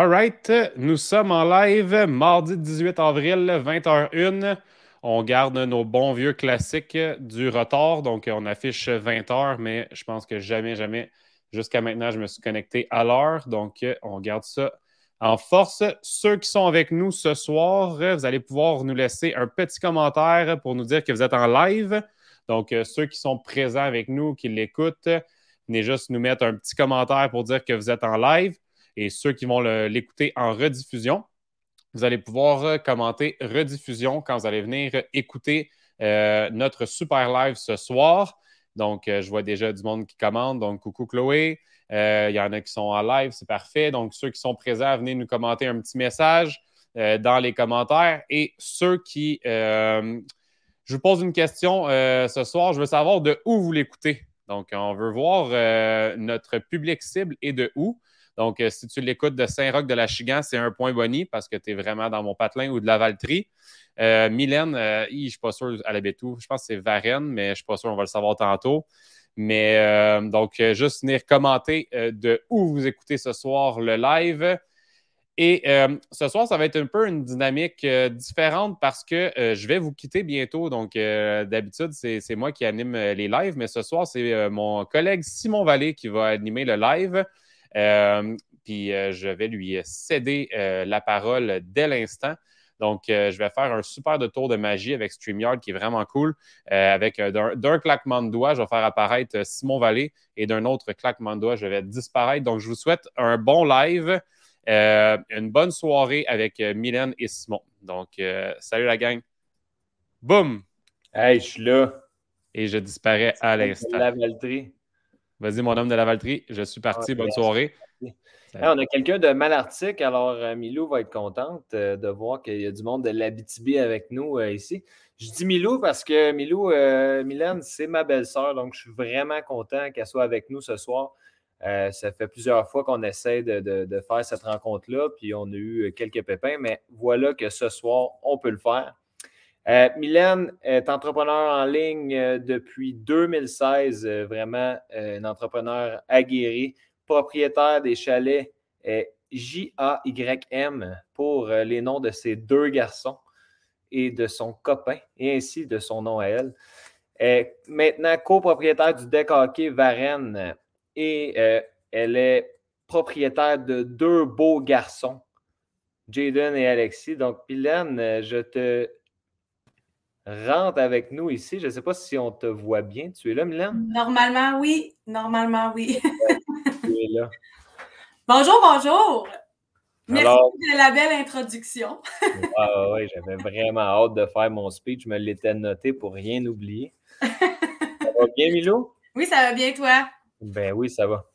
All right, nous sommes en live mardi 18 avril, 20h01. On garde nos bons vieux classiques du retard, donc on affiche 20h, mais je pense que jamais, jamais, jusqu'à maintenant, je me suis connecté à l'heure, donc on garde ça en force. Ceux qui sont avec nous ce soir, vous allez pouvoir nous laisser un petit commentaire pour nous dire que vous êtes en live. Donc, ceux qui sont présents avec nous, qui l'écoutent, venez juste nous mettre un petit commentaire pour dire que vous êtes en live et ceux qui vont l'écouter en rediffusion. Vous allez pouvoir euh, commenter rediffusion quand vous allez venir écouter euh, notre super live ce soir. Donc, euh, je vois déjà du monde qui commande. Donc, coucou Chloé. Il y en a qui sont en live, c'est parfait. Donc, ceux qui sont présents, venez nous commenter un petit message dans les commentaires. Et ceux qui. je vous pose une question ce soir. Je veux savoir de où vous l'écoutez. Donc, on veut voir notre public cible et de où. Donc, euh, si tu l'écoutes de Saint-Roch de la Chigan, c'est un point boni parce que tu es vraiment dans mon patelin ou de la Valtrie. Euh, Mylène, euh, je ne suis pas sûr, elle habite où? Je pense que c'est Varennes, mais je ne suis pas sûr, on va le savoir tantôt. Mais donc, juste venir commenter de où vous écoutez ce soir le live. Et ce soir, ça va être un peu une dynamique différente parce que je vais vous quitter bientôt. Donc, d'habitude, c'est moi qui anime les lives, mais ce soir, c'est mon collègue Simon Vallée qui va animer le live. Euh, puis euh, je vais lui céder euh, la parole dès l'instant. Donc, je vais faire un super de tour de magie avec StreamYard qui est vraiment cool. avec d'un claquement de doigts, je vais faire apparaître Simon Vallée et d'un autre claquement de doigts, je vais disparaître. Donc, je vous souhaite un bon live, une bonne soirée avec Mylène et Simon. Donc, salut la gang. Boum! Hey, je suis là. Et je disparais à l'instant. Vas-y, mon homme de la Valtrie, je suis parti. Bonne soirée. on a quelqu'un de Malartic, alors euh, Milou va être contente euh, de voir qu'il y a du monde de l'Abitibi avec nous euh, ici. Je dis Milou parce que Milou, Mylène, c'est ma belle-sœur, donc je suis vraiment content qu'elle soit avec nous ce soir. ça fait plusieurs fois qu'on essaie de, de faire cette rencontre-là, puis on a eu quelques pépins, mais voilà que ce soir, on peut le faire. Euh, Mylène est entrepreneur en ligne euh, depuis 2016, euh, vraiment un entrepreneur aguerri, propriétaire des chalets J-A-Y-M pour les noms de ses deux garçons et de son copain, et ainsi de son nom à elle. maintenant copropriétaire du deck hockey Varennes et elle est propriétaire de deux beaux garçons, Jaden et Alexis. Donc, Mylène, je te rentre avec nous ici. Je ne sais pas si on te voit bien. Tu es là, Mylène? Normalement, oui. Normalement, oui. tu es là. Bonjour, bonjour. Merci de la belle introduction. ah, oui, j'avais vraiment hâte de faire mon speech. Je me l'étais noté pour rien oublier. ça va bien, Milo? Oui, ça va bien, toi? Ben oui, ça va.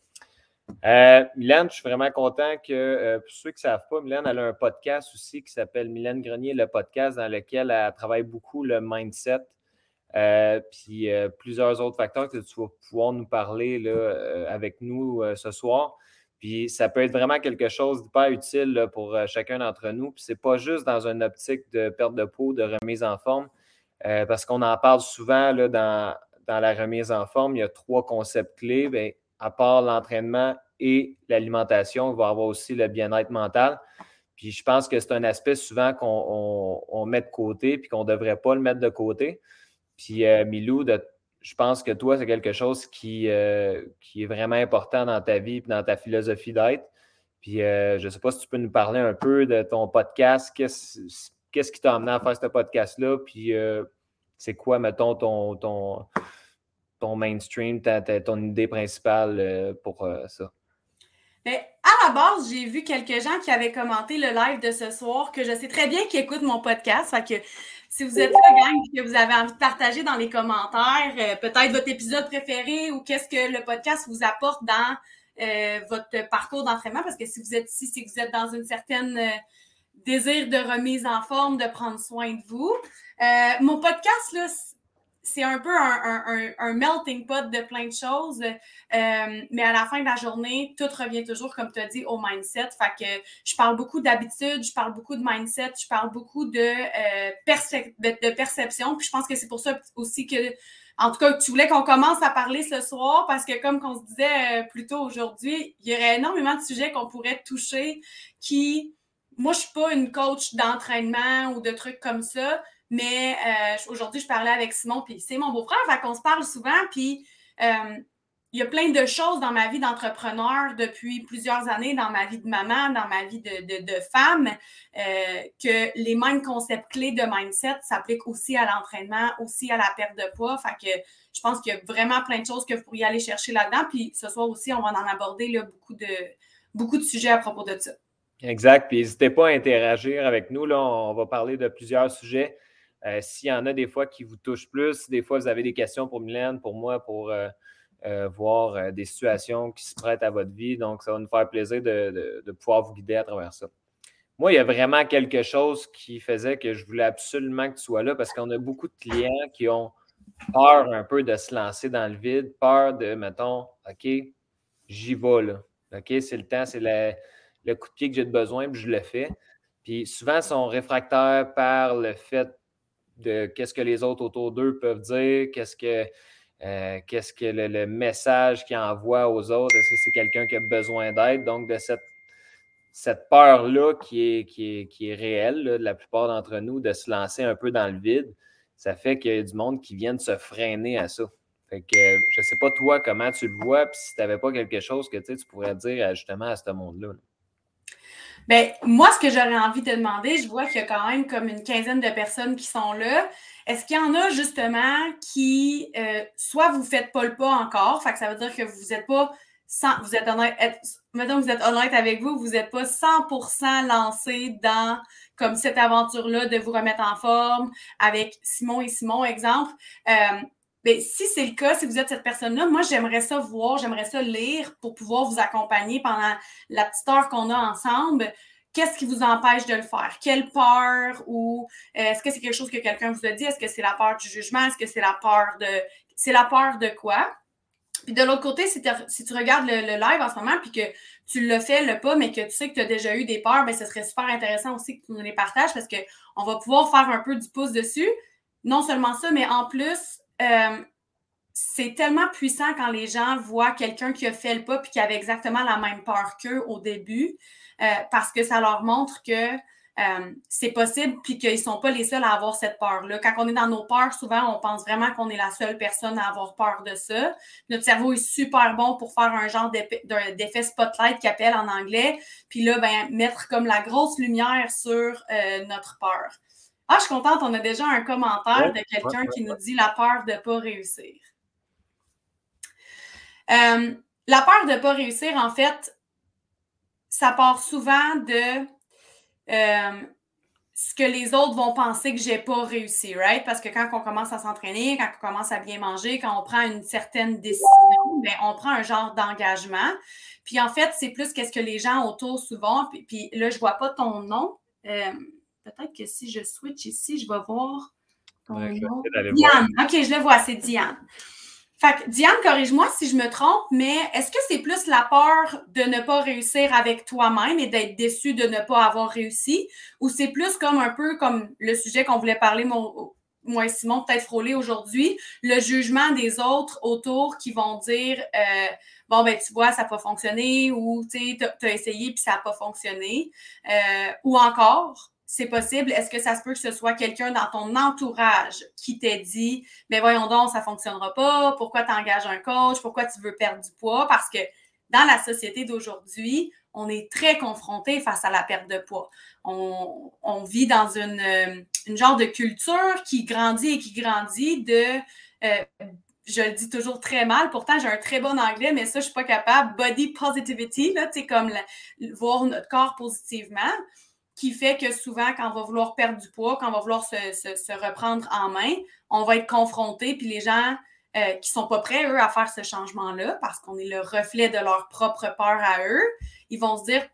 Euh, Mylène, je suis vraiment content que, euh, pour ceux qui ne savent pas, Mylène, elle a un podcast aussi qui s'appelle Mylène Grenier, le podcast, dans lequel elle travaille beaucoup le mindset, euh, puis plusieurs autres facteurs que tu vas pouvoir nous parler là, avec nous ce soir. Puis ça peut être vraiment quelque chose d'hyper utile pour chacun d'entre nous. Puis c'est pas juste dans une optique de perte de peau, de remise en forme, parce qu'on en parle souvent là, dans, dans, la remise en forme. Il y a trois concepts clés. Bien, à part l'entraînement et l'alimentation, il va y avoir aussi le bien-être mental. Puis je pense que c'est un aspect souvent qu'on met de côté puis qu'on ne devrait pas le mettre de côté. Puis euh, Milou, je pense que toi, c'est quelque chose qui, euh, est vraiment important dans ta vie et dans ta philosophie d'être. Puis euh, je ne sais pas si tu peux nous parler un peu de ton podcast. Qu'est-ce qui t'a amené à faire ce podcast-là? Puis c'est quoi, mettons, ton, ton, ton mainstream, ton idée principale euh, pour euh, ça? Ben, à la base, j'ai vu quelques gens qui avaient commenté le live de ce soir que je sais très bien qu'ils écoutent mon podcast. Si vous êtes là, gang, que vous avez envie de partager dans les commentaires, euh, peut-être votre épisode préféré ou qu'est-ce que le podcast vous apporte dans votre parcours d'entraînement, parce que si vous êtes ici, c'est que vous êtes dans une certaine désir de remise en forme, de prendre soin de vous. mon podcast, là, c'est un peu un, melting pot de plein de choses. Euh, mais à la fin de la journée, tout revient toujours, comme tu as dit, au mindset. Fait que je parle beaucoup d'habitude, je parle beaucoup de mindset, je parle beaucoup de, euh, de, perception. Puis je pense que c'est pour ça aussi que en tout cas, tu voulais qu'on commence à parler ce soir parce que, comme on se disait euh, plus tôt aujourd'hui, il y aurait énormément de sujets qu'on pourrait toucher qui, moi, je suis pas une coach d'entraînement ou de trucs comme ça, mais euh, aujourd'hui, je parlais avec Simon, puis c'est mon beau-frère, fait qu'on se parle souvent, puis euh, il y a plein de choses dans ma vie d'entrepreneur depuis plusieurs années, dans ma vie de maman, dans ma vie de, femme, euh, que les mêmes concepts clés de mindset s'appliquent aussi à l'entraînement, aussi à la perte de poids. Fait que je pense qu'il y a vraiment plein de choses que vous pourriez aller chercher là-dedans. Puis ce soir aussi, on va en aborder là, beaucoup, de, beaucoup de sujets à propos de ça. Exact. Puis n'hésitez pas à interagir avec nous. Là, on va parler de plusieurs sujets. Euh, s'il y en a des fois qui vous touchent plus, des fois vous avez des questions pour Mylène, pour moi, pour euh, euh, voir des situations qui se prêtent à votre vie. Donc, ça va nous faire plaisir de, pouvoir vous guider à travers ça. Moi, il y a vraiment quelque chose qui faisait que je voulais absolument que tu sois là parce qu'on a beaucoup de clients qui ont peur un peu de se lancer dans le vide, peur de, mettons, OK, j'y vais là. OK, c'est le temps, c'est le, coup de pied que j'ai besoin, puis je le fais. Puis souvent, ils sont réfractaires par le fait de qu'est-ce que les autres autour d'eux peuvent dire, qu'est-ce que euh, qu'est-ce que le, message qu'il envoie aux autres? Est-ce que c'est quelqu'un qui a besoin d'aide? Donc, de cette, cette peur-là qui est, qui est, réelle, de la plupart d'entre nous, de se lancer un peu dans le vide, ça fait qu'il y a du monde qui vient de se freiner à ça. Fait que je ne sais pas toi comment tu le vois, puis si tu n'avais pas quelque chose que tu pourrais dire justement à ce monde-là. Bien, moi, ce que j'aurais envie de demander, je vois qu'il y a quand même comme une quinzaine de personnes qui sont là. Est-ce qu'il y en a justement qui, euh, soit vous ne faites pas le pas encore, fait que ça veut dire que vous n'êtes pas, sans, vous êtes honnête, maintenant vous êtes honnête avec vous, vous n'êtes pas 100% lancé dans comme cette aventure-là de vous remettre en forme avec Simon et Simon, exemple. Euh, ben, si c'est le cas, si vous êtes cette personne-là, moi, j'aimerais ça voir, j'aimerais ça lire pour pouvoir vous accompagner pendant la petite heure qu'on a ensemble qu'est-ce qui vous empêche de le faire? Quelle peur ou euh, est-ce que c'est quelque chose que quelqu'un vous a dit? Est-ce que c'est la peur du jugement? Est-ce que c'est la peur de. C'est la peur de quoi? Puis de l'autre côté, si, tu regardes le, live en ce moment, puis que tu le fais, le pas, mais que tu sais que tu as déjà eu des peurs, bien, ce serait super intéressant aussi que tu nous les partages parce qu'on va pouvoir faire un peu du pouce dessus. Non seulement ça, mais en plus, euh, c'est tellement puissant quand les gens voient quelqu'un qui a fait le pas puis qui avait exactement la même peur qu'eux au début. Euh, parce que ça leur montre que euh, c'est possible puis qu'ils ne sont pas les seuls à avoir cette peur-là. Quand on est dans nos peurs, souvent, on pense vraiment qu'on est la seule personne à avoir peur de ça. Notre cerveau est super bon pour faire un genre d'effet spotlight qui appelle en anglais, puis là, ben, mettre comme la grosse lumière sur notre peur. Ah, je suis contente, on a déjà un commentaire de quelqu'un qui nous dit la peur de ne pas réussir. la peur de ne pas réussir, en fait, ça part souvent de euh, ce que les autres vont penser que j'ai pas réussi, right? Parce que quand on commence à s'entraîner, quand on commence à bien manger, quand on prend une certaine décision, bien, on prend un genre d'engagement. Puis en fait, c'est plus qu'est-ce que les gens autour souvent. Puis, là, je vois pas ton nom. Euh, peut-être que si je switch ici, je vais voir ton nom. Diane. OK, je le vois, c'est Diane. Fait que Diane, corrige-moi si je me trompe, mais est-ce que c'est plus la peur de ne pas réussir avec toi-même et d'être déçu de ne pas avoir réussi, ou c'est plus comme un peu comme le sujet qu'on voulait parler, moi et Simon, peut-être frôler aujourd'hui, le jugement des autres autour qui vont dire euh, Bon, ben, tu vois, ça n'a pas fonctionné, ou tu as essayé puis ça n'a pas fonctionné, euh, ou encore, c'est possible. Est-ce que ça se peut que ce soit quelqu'un dans ton entourage qui t'ait dit, mais ben voyons donc, ça ne fonctionnera pas, pourquoi tu engages un coach, pourquoi tu veux perdre du poids? Parce que dans la société d'aujourd'hui, on est très confronté face à la perte de poids. On, vit dans une, euh, une, genre de culture qui grandit et qui grandit de, euh, je le dis toujours très mal, pourtant j'ai un très bon anglais, mais ça, je ne suis pas capable. Body positivity, là, comme voir notre corps positivement qui fait que souvent, quand on va vouloir perdre du poids, quand on va vouloir se, reprendre en main, on va être confronté, puis les gens euh, qui ne sont pas prêts, eux, à faire ce changement-là, parce qu'on est le reflet de leur propre peur à eux, ils vont se dire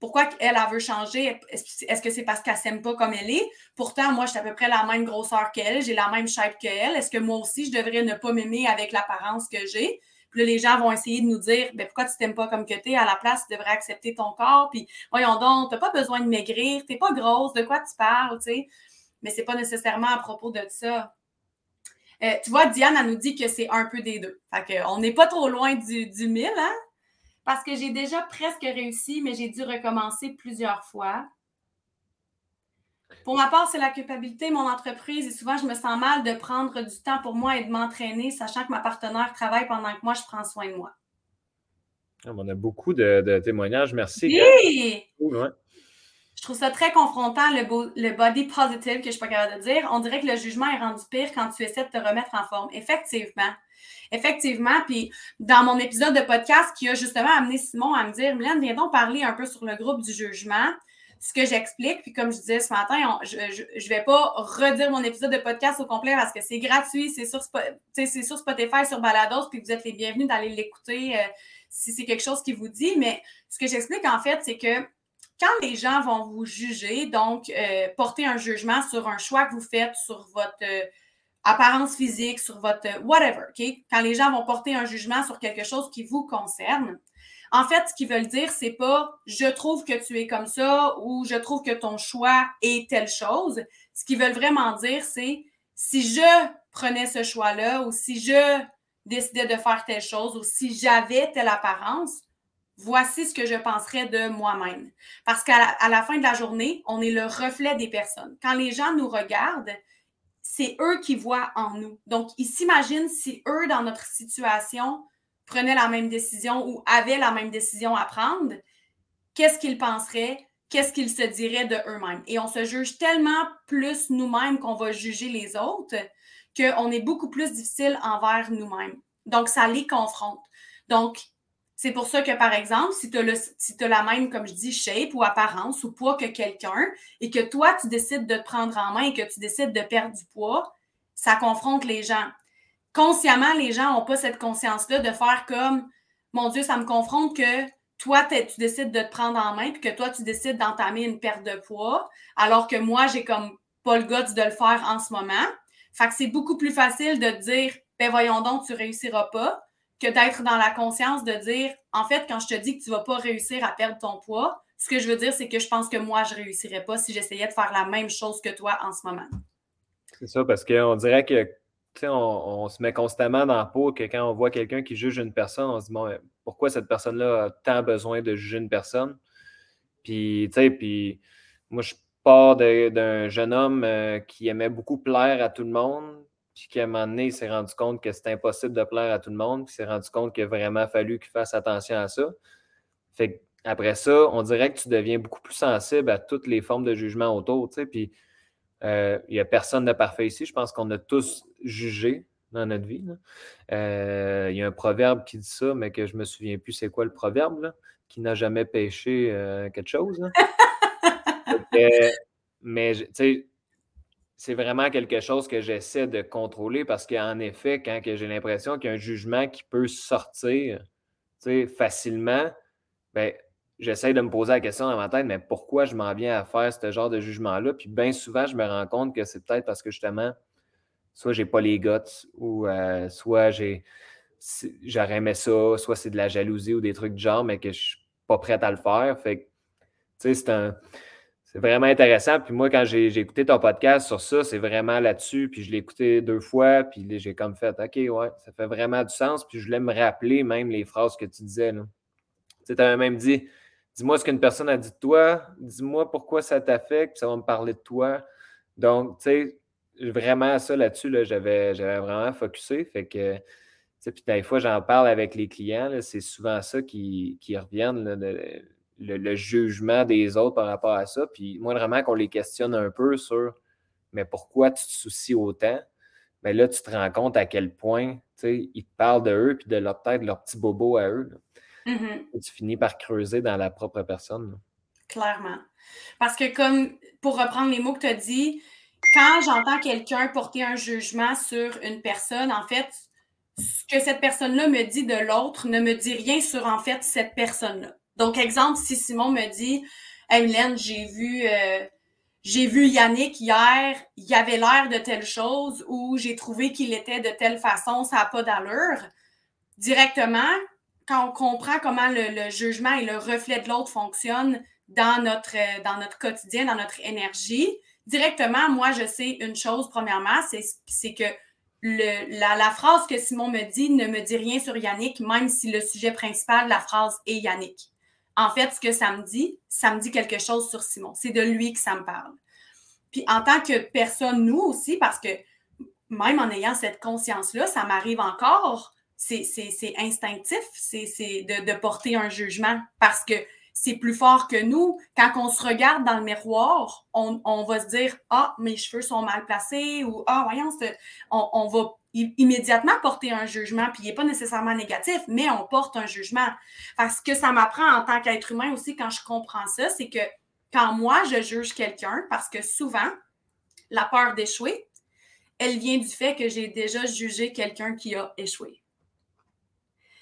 pourquoi elle, elle veut changer? Est-ce que c'est parce qu'elle s'aime pas comme elle est? Pourtant, moi, je suis à peu près la même grosseur qu'elle, j'ai la même shape qu'elle. Est-ce que moi aussi, je devrais ne pas m'aimer avec l'apparence que j'ai? Puis là, les gens vont essayer de nous dire ben, pourquoi tu t'aimes pas comme que tu es à la place, tu devrais accepter ton corps. Puis voyons donc, tu n'as pas besoin de maigrir, tu n'es pas grosse, de quoi tu parles, tu sais. Mais ce n'est pas nécessairement à propos de ça. Euh, tu vois, Diane, elle nous dit que c'est un peu des deux. Fait on n'est pas trop loin du, du mille, hein? Parce que j'ai déjà presque réussi, mais j'ai dû recommencer plusieurs fois. Pour ma part, c'est la culpabilité, mon entreprise, et souvent, je me sens mal de prendre du temps pour moi et de m'entraîner, sachant que ma partenaire travaille pendant que moi, je prends soin de moi. Ah, on a beaucoup de, témoignages. Merci. Oui! Je trouve ça très confrontant, le, le body positive, que je ne suis pas capable de dire. On dirait que le jugement est rendu pire quand tu essaies de te remettre en forme. Effectivement. Effectivement. Puis, dans mon épisode de podcast qui a justement amené Simon à me dire Mylène, viens donc parler un peu sur le groupe du jugement ce que j'explique. Puis comme je disais ce matin, je ne vais pas redire mon épisode de podcast au complet parce que c'est gratuit, c'est sur, sur Spotify, sur Balados, puis vous êtes les bienvenus d'aller l'écouter euh, si c'est quelque chose qui vous dit. Mais ce que j'explique en fait, c'est que quand les gens vont vous juger, donc euh, porter un jugement sur un choix que vous faites, sur votre euh, apparence physique, sur votre whatever, OK? Quand les gens vont porter un jugement sur quelque chose qui vous concerne, en fait, ce qu'ils veulent dire, c'est pas je trouve que tu es comme ça ou je trouve que ton choix est telle chose. Ce qu'ils veulent vraiment dire, c'est si je prenais ce choix-là ou si je décidais de faire telle chose ou si j'avais telle apparence, voici ce que je penserais de moi-même. Parce qu'à la, fin de la journée, on est le reflet des personnes. Quand les gens nous regardent, c'est eux qui voient en nous. Donc, ils s'imaginent si eux, dans notre situation, prenaient la même décision ou avaient la même décision à prendre, qu'est-ce qu'ils penseraient, qu'est-ce qu'ils se diraient de eux-mêmes? Et on se juge tellement plus nous-mêmes qu'on va juger les autres qu'on est beaucoup plus difficile envers nous-mêmes. Donc, ça les confronte. Donc, c'est pour ça que, par exemple, si tu as, si as la même, comme je dis, shape ou apparence ou poids que quelqu'un et que toi, tu décides de te prendre en main et que tu décides de perdre du poids, ça confronte les gens consciemment, les gens n'ont pas cette conscience-là de faire comme mon Dieu, ça me confronte que toi, tu décides de te prendre en main puis que toi, tu décides d'entamer une perte de poids, alors que moi, j'ai comme pas le goût de le faire en ce moment. Fait que c'est beaucoup plus facile de dire, ben voyons donc, tu réussiras pas, que d'être dans la conscience de dire, en fait, quand je te dis que tu vas pas réussir à perdre ton poids, ce que je veux dire, c'est que je pense que moi, je réussirais pas si j'essayais de faire la même chose que toi en ce moment. C'est ça, parce qu'on dirait que on, se met constamment dans la peau que quand on voit quelqu'un qui juge une personne, on se dit bon, pourquoi cette personne-là a tant besoin de juger une personne? Puis, tu sais, puis moi, je pars d'un jeune homme euh, qui aimait beaucoup plaire à tout le monde, puis qu'à un moment donné, il s'est rendu compte que c'était impossible de plaire à tout le monde, puis s'est rendu compte qu'il a vraiment fallu qu'il fasse attention à ça. Fait après ça, on dirait que tu deviens beaucoup plus sensible à toutes les formes de jugement autour, tu sais, puis il n'y a personne de parfait ici. Je pense qu'on a tous jugé dans notre vie. Euh, il y a un proverbe qui dit ça, mais que je ne me souviens plus c'est quoi le proverbe, qui n'a jamais péché euh, quelque chose. mais c'est vraiment quelque chose que j'essaie de contrôler parce qu'en effet, quand j'ai l'impression qu'il y a un jugement qui peut sortir facilement, ben, j'essaie de me poser la question dans ma tête, mais pourquoi je m'en viens à faire ce genre de jugement-là? Puis bien souvent, je me rends compte que c'est peut-être parce que justement, soit j'ai pas les guts ou euh, soit j'ai j'aurais aimé ça, soit c'est de la jalousie ou des trucs du genre, mais que je suis pas prête à le faire. Fait que, tu sais, c'est un. C'est vraiment intéressant. Puis moi, quand j'ai écouté ton podcast sur ça, c'est vraiment là-dessus. Puis je l'ai écouté deux fois. Puis j'ai comme fait, OK, ouais, ça fait vraiment du sens. Puis je voulais me rappeler même les phrases que tu disais. Tu avais même dit, Dis-moi ce qu'une personne a dit de toi, dis-moi pourquoi ça t'affecte, ça va me parler de toi. Donc, tu sais, vraiment ça là-dessus, là, j'avais, vraiment focusé. Fait que, puis des fois, j'en parle avec les clients, c'est souvent ça qui, qui reviennent, le, jugement des autres par rapport à ça. Puis moi, vraiment, qu'on les questionne un peu sur mais pourquoi tu te soucies autant? Mais ben là, tu te rends compte à quel point ils te parlent de eux puis de leur de leur petit bobo à eux. Mm-hmm. tu finis par creuser dans la propre personne. Clairement. Parce que comme, pour reprendre les mots que tu as dit, quand j'entends quelqu'un porter un jugement sur une personne, en fait, ce que cette personne-là me dit de l'autre ne me dit rien sur, en fait, cette personne-là. Donc, exemple, si Simon me dit, hey, j'ai vu... Euh, j'ai vu Yannick hier, il avait l'air de telle chose ou j'ai trouvé qu'il était de telle façon, ça n'a pas d'allure. Directement, quand on comprend comment le, jugement et le reflet de l'autre fonctionnent dans notre, euh, dans notre quotidien, dans notre énergie, directement, moi, je sais une chose, premièrement, c'est que la, phrase que Simon me dit ne me dit rien sur Yannick, même si le sujet principal de la phrase est Yannick. En fait, ce que ça me dit, ça me dit quelque chose sur Simon. C'est de lui que ça me parle. Puis en tant que personne, nous aussi, parce que même en ayant cette conscience-là, ça m'arrive encore, c'est instinctif, c'est de, de porter un jugement parce que c'est plus fort que nous. Quand on se regarde dans le miroir, on, va se dire Ah, mes cheveux sont mal placés ou Ah, voyons, on, va immédiatement porter un jugement, puis il n'est pas nécessairement négatif, mais on porte un jugement. Parce que ça m'apprend en tant qu'être humain aussi quand je comprends ça, c'est que quand moi je juge quelqu'un, parce que souvent, la peur d'échouer, elle vient du fait que j'ai déjà jugé quelqu'un qui a échoué.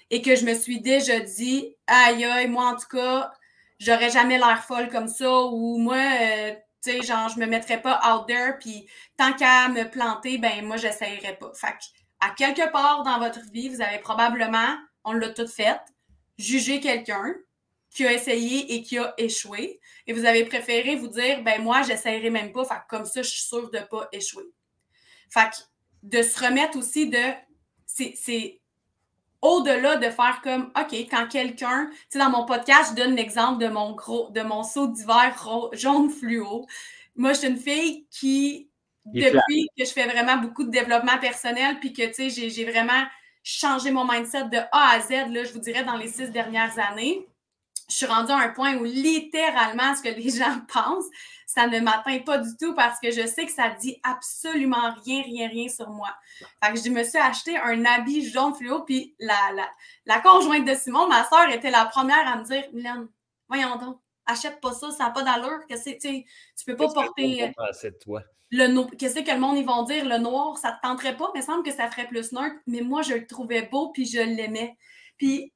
Et que je me suis déjà dit, aïe, aïe, moi en tout cas, j'aurais jamais l'air folle comme ça ou moi, euh, tu sais, genre, je me mettrais pas out there, puis tant qu'à me planter, ben moi, j'essayerais pas. Fait à quelque part dans votre vie, vous avez probablement, on l'a tout fait, jugé quelqu'un qui a essayé et qui a échoué, et vous avez préféré vous dire, ben moi, j'essayerai même pas, fait comme ça, je suis sûre de pas échouer. Fait de se remettre aussi de, c'est au-delà de faire comme, OK, quand quelqu'un, tu sais, dans mon podcast, je donne l'exemple de mon gros, de mon saut d'hiver jaune fluo. Moi, je suis une fille qui, depuis que je fais vraiment beaucoup de développement personnel, puis que, tu sais, j'ai vraiment changé mon mindset de A à Z, là, je vous dirais, dans les six dernières années, je suis rendue à un point où littéralement ce que les gens pensent, ça ne m'atteint pas du tout parce que je sais que ça dit absolument rien, rien, rien sur moi. Fait que je me suis acheté un habit jaune fluo, puis la, la, conjointe de Simon, ma soeur, était la première à me dire Mylène, voyons donc, achète pas ça, ça n'a pas d'allure. Que c'est, tu peux pas porter. toi? Le Qu'est-ce que le monde ils vont dire? Le noir, ça te tenterait pas, mais il semble que ça ferait plus neutre. Mais moi, je le trouvais beau, puis je l'aimais. Puis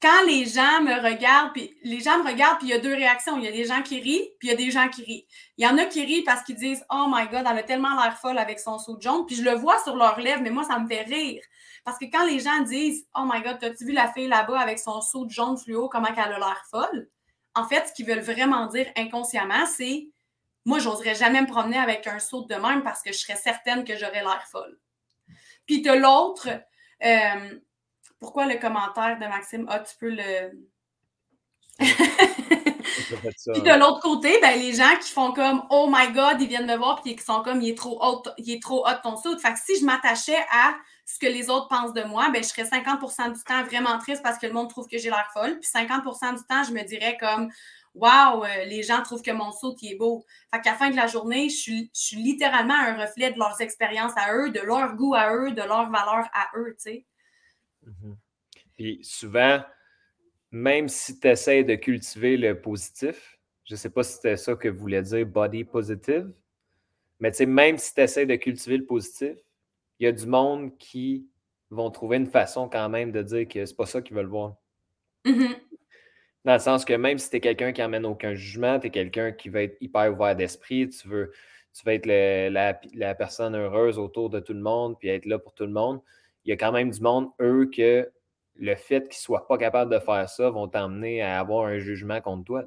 quand les gens me regardent, puis les gens me regardent, puis il y a deux réactions. Il y a des gens qui rient, puis il y a des gens qui rient. Il y en a qui rient parce qu'ils disent Oh my God, elle a tellement l'air folle avec son saut de jaune. Puis je le vois sur leurs lèvres, mais moi, ça me fait rire. Parce que quand les gens disent Oh my God, t'as-tu vu la fille là-bas avec son saut de jaune fluo, comment elle a l'air folle? En fait, ce qu'ils veulent vraiment dire inconsciemment, c'est Moi, j'oserais jamais me promener avec un saut de même parce que je serais certaine que j'aurais l'air folle. Puis de l'autre, euh, pourquoi le commentaire de Maxime, ah, tu peux le. puis de l'autre côté, ben, les gens qui font comme Oh my God, ils viennent me voir puis qui sont comme il est trop haut, il est trop haut ton saut. Fait que si je m'attachais à ce que les autres pensent de moi, ben, je serais 50% du temps vraiment triste parce que le monde trouve que j'ai l'air folle. Puis 50% du temps, je me dirais comme Waouh, les gens trouvent que mon saut est beau. Fait qu'à la fin de la journée, je suis, je suis littéralement un reflet de leurs expériences à eux, de leur goût à eux, de leur valeur à eux, tu Mhm. Puis souvent, même si tu essaies de cultiver le positif, je ne sais pas si c'était ça que voulait dire body positive, mais tu sais, même si tu essaies de cultiver le positif, il y a du monde qui vont trouver une façon quand même de dire que c'est pas ça qu'ils veulent voir. Mhm. Dans le sens que même si tu es quelqu'un qui n'amène aucun jugement, tu es quelqu'un qui va être hyper ouvert d'esprit, tu veux, tu vas être la, la, personne heureuse autour de tout le monde, puis être là pour tout le monde il y a quand même du monde, eux, que le fait qu'ils ne soient pas capables de faire ça vont t'emmener à avoir un jugement contre toi.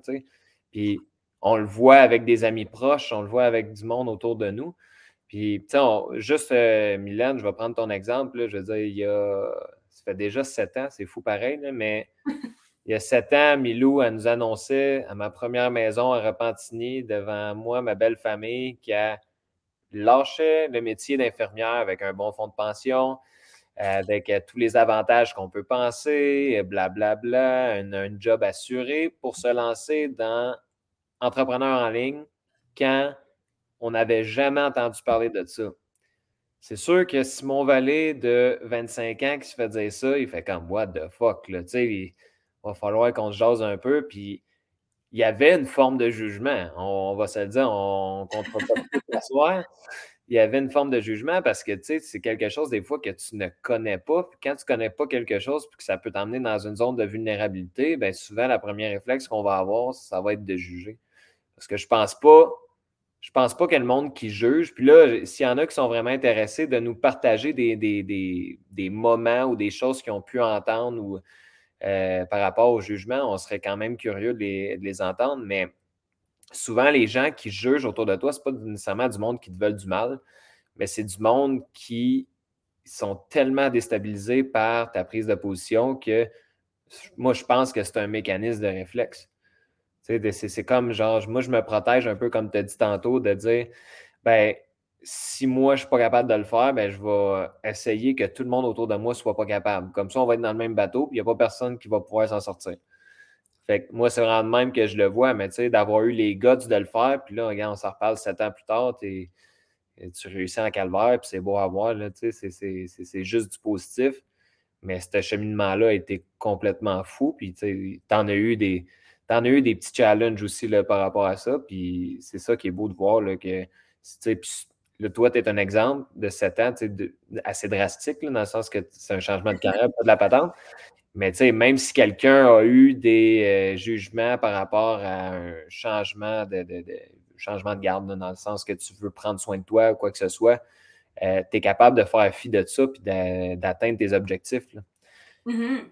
Puis on le voit avec des amis proches, on le voit avec du monde autour de nous. Puis, tu sais, juste, euh, Mylène, je vais prendre ton exemple. je veux dire, il y a. Ça fait déjà sept ans, c'est fou pareil, mais il y a sept ans, Milou, elle nous annonçait à ma première maison à Repentigny, devant moi, ma belle famille, qui a lâché le métier d'infirmière avec un bon fonds de pension, avec euh, tous les avantages qu'on peut penser, blablabla, bla, bla, un, job assuré pour se lancer dans entrepreneur en ligne quand on n'avait jamais entendu parler de ça. C'est sûr que Simon Vallée de 25 ans qui se fait dire ça, il fait comme What the fuck, là, il va falloir qu'on se jase un peu. Puis il y avait une forme de jugement. On, va se le dire, on ne compte pas soir il y avait une forme de jugement parce que c'est quelque chose des fois que tu ne connais pas. Puis quand tu ne connais pas quelque chose puis que ça peut t'emmener dans une zone de vulnérabilité, bien souvent, la première réflexe qu'on va avoir, ça va être de juger. Parce que je pense pas, je pense pas qu'il y ait le monde qui juge. Puis là, s'il y en a qui sont vraiment intéressés de nous partager des, des, moments ou des choses qu'ils ont pu entendre ou euh, par rapport au jugement, on serait quand même curieux de les, de les entendre. Mais souvent, les gens qui jugent autour de toi, ce n'est pas nécessairement du monde qui te veulent du mal, mais c'est du monde qui sont tellement déstabilisés par ta prise de position que moi, je pense que c'est un mécanisme de réflexe. C'est comme genre, moi, je me protège un peu comme tu as dit tantôt, de dire ben, si moi, je ne suis pas capable de le faire, ben, je vais essayer que tout le monde autour de moi ne soit pas capable. Comme ça, on va être dans le même bateau, puis il n'y a pas personne qui va pouvoir s'en sortir. Moi, c'est vraiment de même que je le vois, mais tu sais, d'avoir eu les guts de le faire, puis là, regarde, on s'en reparle sept ans plus tard, tu réussis en calvaire, puis c'est beau à voir, là, c'est juste du positif. Mais ce cheminement-là a été complètement fou, puis tu en as eu des. as eu des petits challenges aussi là, par rapport à ça. Puis c'est ça qui est beau de voir là, que le toi, tu es un exemple de 7 ans assez drastique, dans le sens que c'est un changement de carrière, pas de la patente. Mais même si quelqu'un a eu des euh, jugements par rapport à un changement de, changement de garde, dans le sens que tu veux prendre soin de toi ou quoi que ce soit, euh, tu es capable de faire fi de ça et d'atteindre tes objectifs. 100 mm-hmm.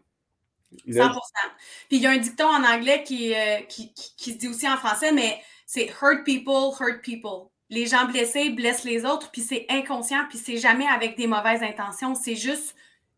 Puis il y a un dicton en anglais euh, qui, qui, se dit aussi en français, mais c'est hurt people, hurt people. Les gens blessés blessent les autres, puis c'est inconscient, puis c'est jamais avec des mauvaises intentions. C'est juste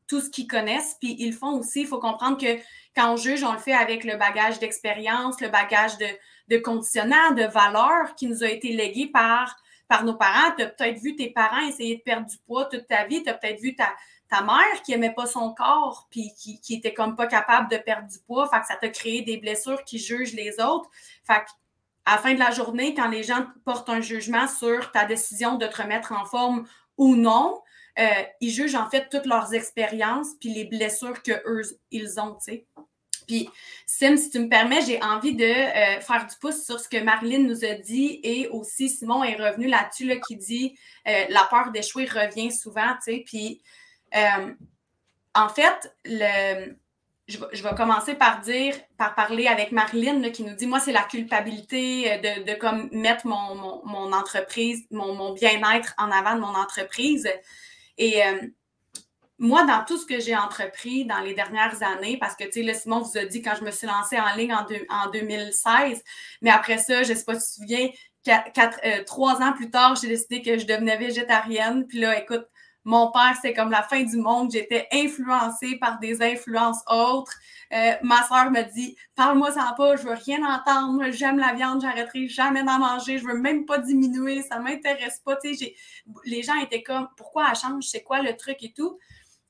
tout ce qu'ils connaissent. Puis ils le font aussi. Il faut comprendre que quand on juge, on le fait avec le bagage d'expérience, le bagage de, de conditionnement, de valeurs qui nous a été légué par, par nos parents. Tu as peut-être vu tes parents essayer de perdre du poids toute ta vie. Tu as peut-être vu ta, ta mère qui aimait pas son corps puis qui, qui était comme pas capable de perdre du poids. Fait que ça t'a créé des blessures qui jugent les autres. Fait à la fin de la journée, quand les gens portent un jugement sur ta décision de te remettre en forme ou non, euh, ils jugent en fait toutes leurs expériences puis les blessures que eux ils ont, tu sais. Puis, Sim, si tu me permets, j'ai envie de euh, faire du pouce sur ce que Marilyn nous a dit et aussi Simon est revenu là-dessus, là, qui dit euh, la peur d'échouer revient souvent, tu sais. Puis, en fait, le, je, vais commencer par dire, par parler avec Marilyn qui nous dit Moi, c'est la culpabilité de, de comme mettre mon, mon, entreprise, mon, mon bien-être en avant de mon entreprise. Et euh, moi, dans tout ce que j'ai entrepris dans les dernières années, parce que, tu sais, Simon vous a dit quand je me suis lancée en ligne en, en 2016, mais après ça, je ne sais pas si tu te souviens, euh, trois ans plus tard, j'ai décidé que je devenais végétarienne. Puis là, écoute, mon père, c'est comme la fin du monde. J'étais influencée par des influences autres. Euh, ma soeur me dit Parle-moi sans pas, je veux rien entendre. J'aime la viande, j'arrêterai jamais d'en manger. Je veux même pas diminuer, ça m'intéresse pas. les gens étaient comme Pourquoi elle change C'est quoi le truc et tout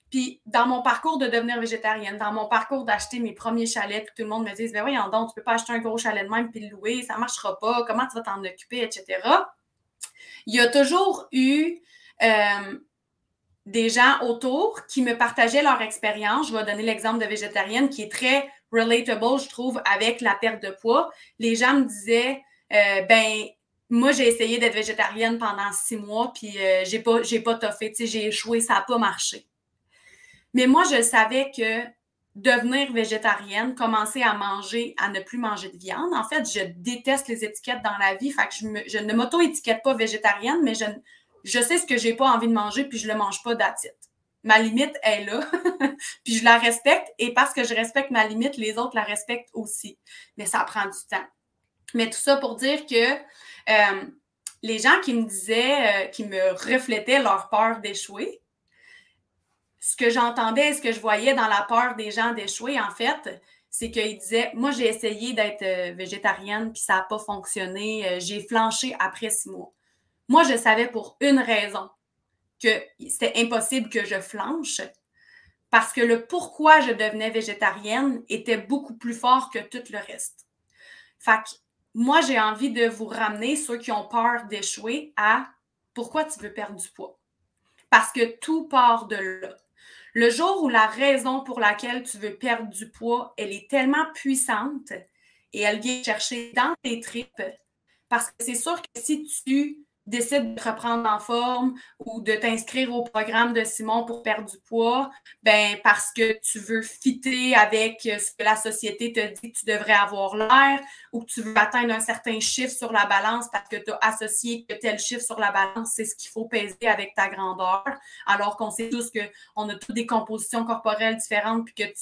puis dans mon parcours de devenir végétarienne, dans mon parcours d'acheter mes premiers chalets, tout le monde me dit Ben voyons donc, tu peux pas acheter un gros chalet de même puis le louer, ça marchera pas, comment tu vas t'en occuper, etc. Il y a toujours eu euh, des gens autour qui me partageaient leur expérience. Je vais donner l'exemple de végétarienne qui est très relatable, je trouve, avec la perte de poids. Les gens me disaient, euh, ben, moi, j'ai essayé d'être végétarienne pendant six mois, puis euh, j'ai pas, j'ai pas toffé, j'ai échoué, ça n'a pas marché. Mais moi, je savais que devenir végétarienne, commencer à manger, à ne plus manger de viande. En fait, je déteste les étiquettes dans la vie. Fait que je, je ne m'auto-étiquette pas végétarienne, mais je, je sais ce que j'ai pas envie de manger, puis je le mange pas d'attitude. Ma limite est là, puis je la respecte, et parce que je respecte ma limite, les autres la respectent aussi. Mais ça prend du temps. Mais tout ça pour dire que euh, les gens qui me disaient, euh, qui me reflétaient leur peur d'échouer, ce que j'entendais et ce que je voyais dans la peur des gens d'échouer, en fait, c'est qu'ils disaient Moi, j'ai essayé d'être euh, végétarienne, puis ça n'a pas fonctionné. j'ai flanché après six mois. Moi, je savais pour une raison que c'était impossible que je flanche parce que le pourquoi je devenais végétarienne était beaucoup plus fort que tout le reste. Fait que moi, j'ai envie de vous ramener, ceux qui ont peur d'échouer, à pourquoi tu veux perdre du poids. Parce que tout part de là. Le jour où la raison pour laquelle tu veux perdre du poids, elle est tellement puissante et elle vient chercher dans tes tripes, parce que c'est sûr que si tu décides de reprendre en forme ou de t'inscrire au programme de Simon pour perdre du poids, ben parce que tu veux fitter avec ce que la société te dit que tu devrais avoir l'air ou que tu veux atteindre un certain chiffre sur la balance parce que tu as associé que tel chiffre sur la balance, c'est ce qu'il faut peser avec ta grandeur, alors qu'on sait tous qu'on a toutes des compositions corporelles différentes puis que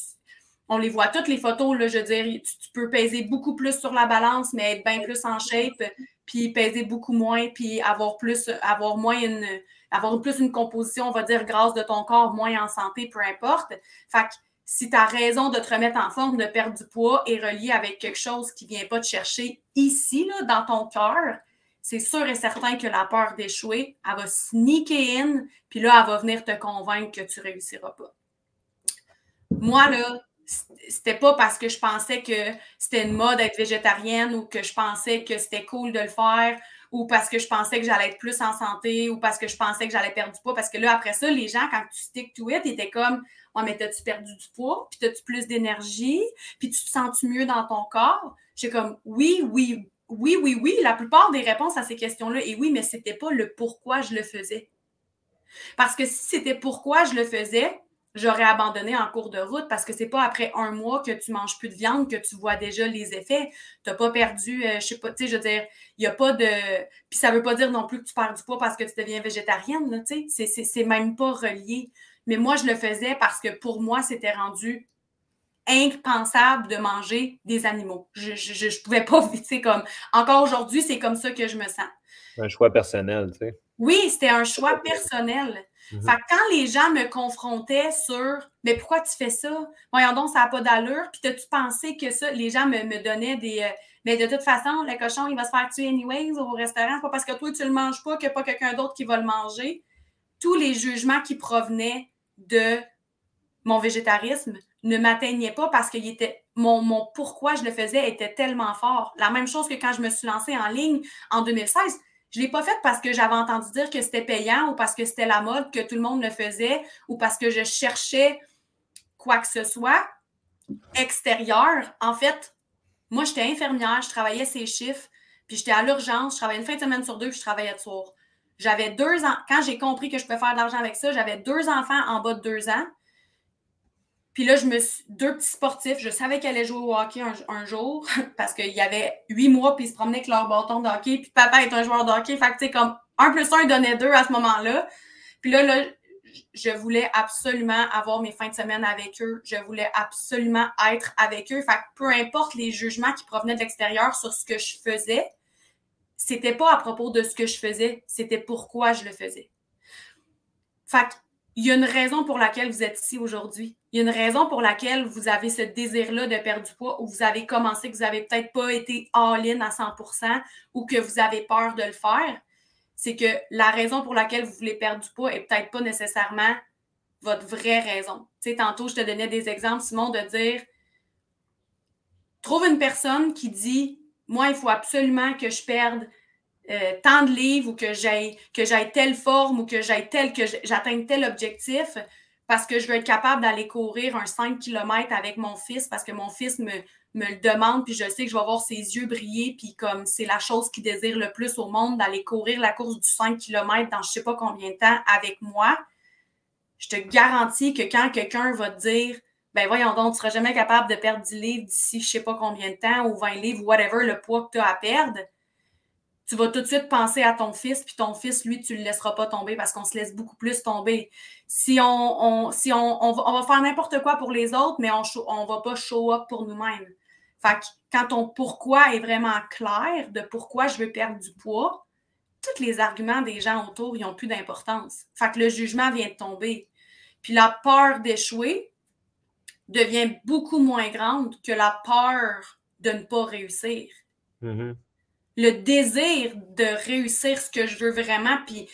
on les voit toutes les photos, là, je veux dire, tu, tu, peux peser beaucoup plus sur la balance, mais être bien plus en shape puis peser beaucoup moins, puis avoir plus, avoir moins une, avoir plus une composition, on va dire, grasse de ton corps, moins en santé, peu importe. Fait que si ta raison de te remettre en forme, de perdre du poids est reliée avec quelque chose qui ne vient pas te chercher ici, là, dans ton cœur, c'est sûr et certain que la peur d'échouer, elle va sneaker in, puis là, elle va venir te convaincre que tu réussiras pas. Moi, là, c'était pas parce que je pensais que c'était une mode d'être végétarienne ou que je pensais que c'était cool de le faire ou parce que je pensais que j'allais être plus en santé ou parce que je pensais que j'allais perdre du poids. Parce que là, après ça, les gens, quand tu stick to it, étaient comme Ouais, mais t'as-tu perdu du poids? Puis t'as-tu plus d'énergie? Puis tu te sens-tu mieux dans ton corps? J'ai comme Oui, oui, oui, oui, oui. La plupart des réponses à ces questions-là, et oui, mais c'était pas le pourquoi je le faisais. Parce que si c'était pourquoi je le faisais, j'aurais abandonné en cours de route parce que c'est pas après un mois que tu manges plus de viande que tu vois déjà les effets. Tu n'as pas perdu, je euh, je sais pas, tu sais, je veux dire, il n'y a pas de. Puis ça veut pas dire non plus que tu perds du poids parce que tu deviens végétarienne, tu sais. C'est même pas relié. Mais moi, je le faisais parce que pour moi, c'était rendu impensable de manger des animaux. Je ne pouvais pas, tu sais, comme. Encore aujourd'hui, c'est comme ça que je me sens. Un choix personnel, tu sais. Oui, c'était un choix personnel. Mhm. Fait que quand les gens me confrontaient sur Mais pourquoi tu fais ça? Voyons donc, ça n'a pas d'allure. Puis as-tu pensé que ça? Les gens me, donnaient des. Euh, mais de toute façon, le cochon, il va se faire tuer anyways au restaurant. Pas parce que toi, tu le manges pas qu'il n'y a pas quelqu'un d'autre qui va le manger. Tous les jugements qui provenaient de mon végétarisme ne m'atteignaient pas parce que était, mon, mon pourquoi je le faisais était tellement fort. La même chose que quand je me suis lancée en ligne en 2016 je ne l'ai pas fait parce que j'avais entendu dire que c'était payant ou parce que c'était la mode, que tout le monde le faisait ou parce que je cherchais quoi que ce soit extérieur. En fait, moi, j'étais infirmière, je travaillais ces chiffres, puis j'étais à l'urgence, je travaillais une fin de semaine sur deux, puis je travaillais de. J'avais deux ans, quand j'ai compris que je pouvais faire de l'argent avec ça, j'avais deux enfants en bas de deux ans. Puis là, je me suis. Deux petits sportifs. Je savais qu'elle allait jouer au hockey un, jour parce qu'il y avait huit mois, puis ils se promenaient avec leur bâton de hockey. Puis papa est un joueur de hockey. Fait que, tu sais, comme un plus un donnait deux à ce moment-là. Puis là, là, je voulais absolument avoir mes fins de semaine avec eux. Je voulais absolument être avec eux. Fait que peu importe les jugements qui provenaient de l'extérieur sur ce que je faisais, c'était pas à propos de ce que je faisais, c'était pourquoi je le faisais. Fait que il y a une raison pour laquelle vous êtes ici aujourd'hui. Il y a une raison pour laquelle vous avez ce désir-là de perdre du poids ou vous avez commencé, que vous n'avez peut-être pas été all-in à 100% ou que vous avez peur de le faire. C'est que la raison pour laquelle vous voulez perdre du poids n'est peut-être pas nécessairement votre vraie raison. Tu sais, tantôt, je te donnais des exemples, Simon, de dire trouve une personne qui dit Moi, il faut absolument que je perde euh, tant de livres ou que j'aille que j'aille telle forme ou que j'aille que j'atteigne tel objectif parce que je veux être capable d'aller courir un 5 km avec mon fils parce que mon fils me, le demande puis je sais que je vais voir ses yeux briller puis comme c'est la chose qu'il désire le plus au monde d'aller courir la course du 5 km dans je sais pas combien de temps avec moi. Je te garantis que quand quelqu'un va te dire ben voyons donc, tu seras jamais capable de perdre 10 livres d'ici je sais pas combien de temps ou 20 livres, whatever le poids que tu as à perdre, tu vas tout de suite penser à ton fils, puis ton fils, lui, tu ne le laisseras pas tomber parce qu'on se laisse beaucoup plus tomber. Si on, si on, va, faire n'importe quoi pour les autres, mais on ne va pas show up pour nous-mêmes. Fait que quand ton pourquoi est vraiment clair de pourquoi je veux perdre du poids, tous les arguments des gens autour, ils n'ont plus d'importance. Fait que le jugement vient de tomber. Puis la peur d'échouer devient beaucoup moins grande que la peur de ne pas réussir. Mm-hmm le désir de réussir ce que je veux vraiment. Puis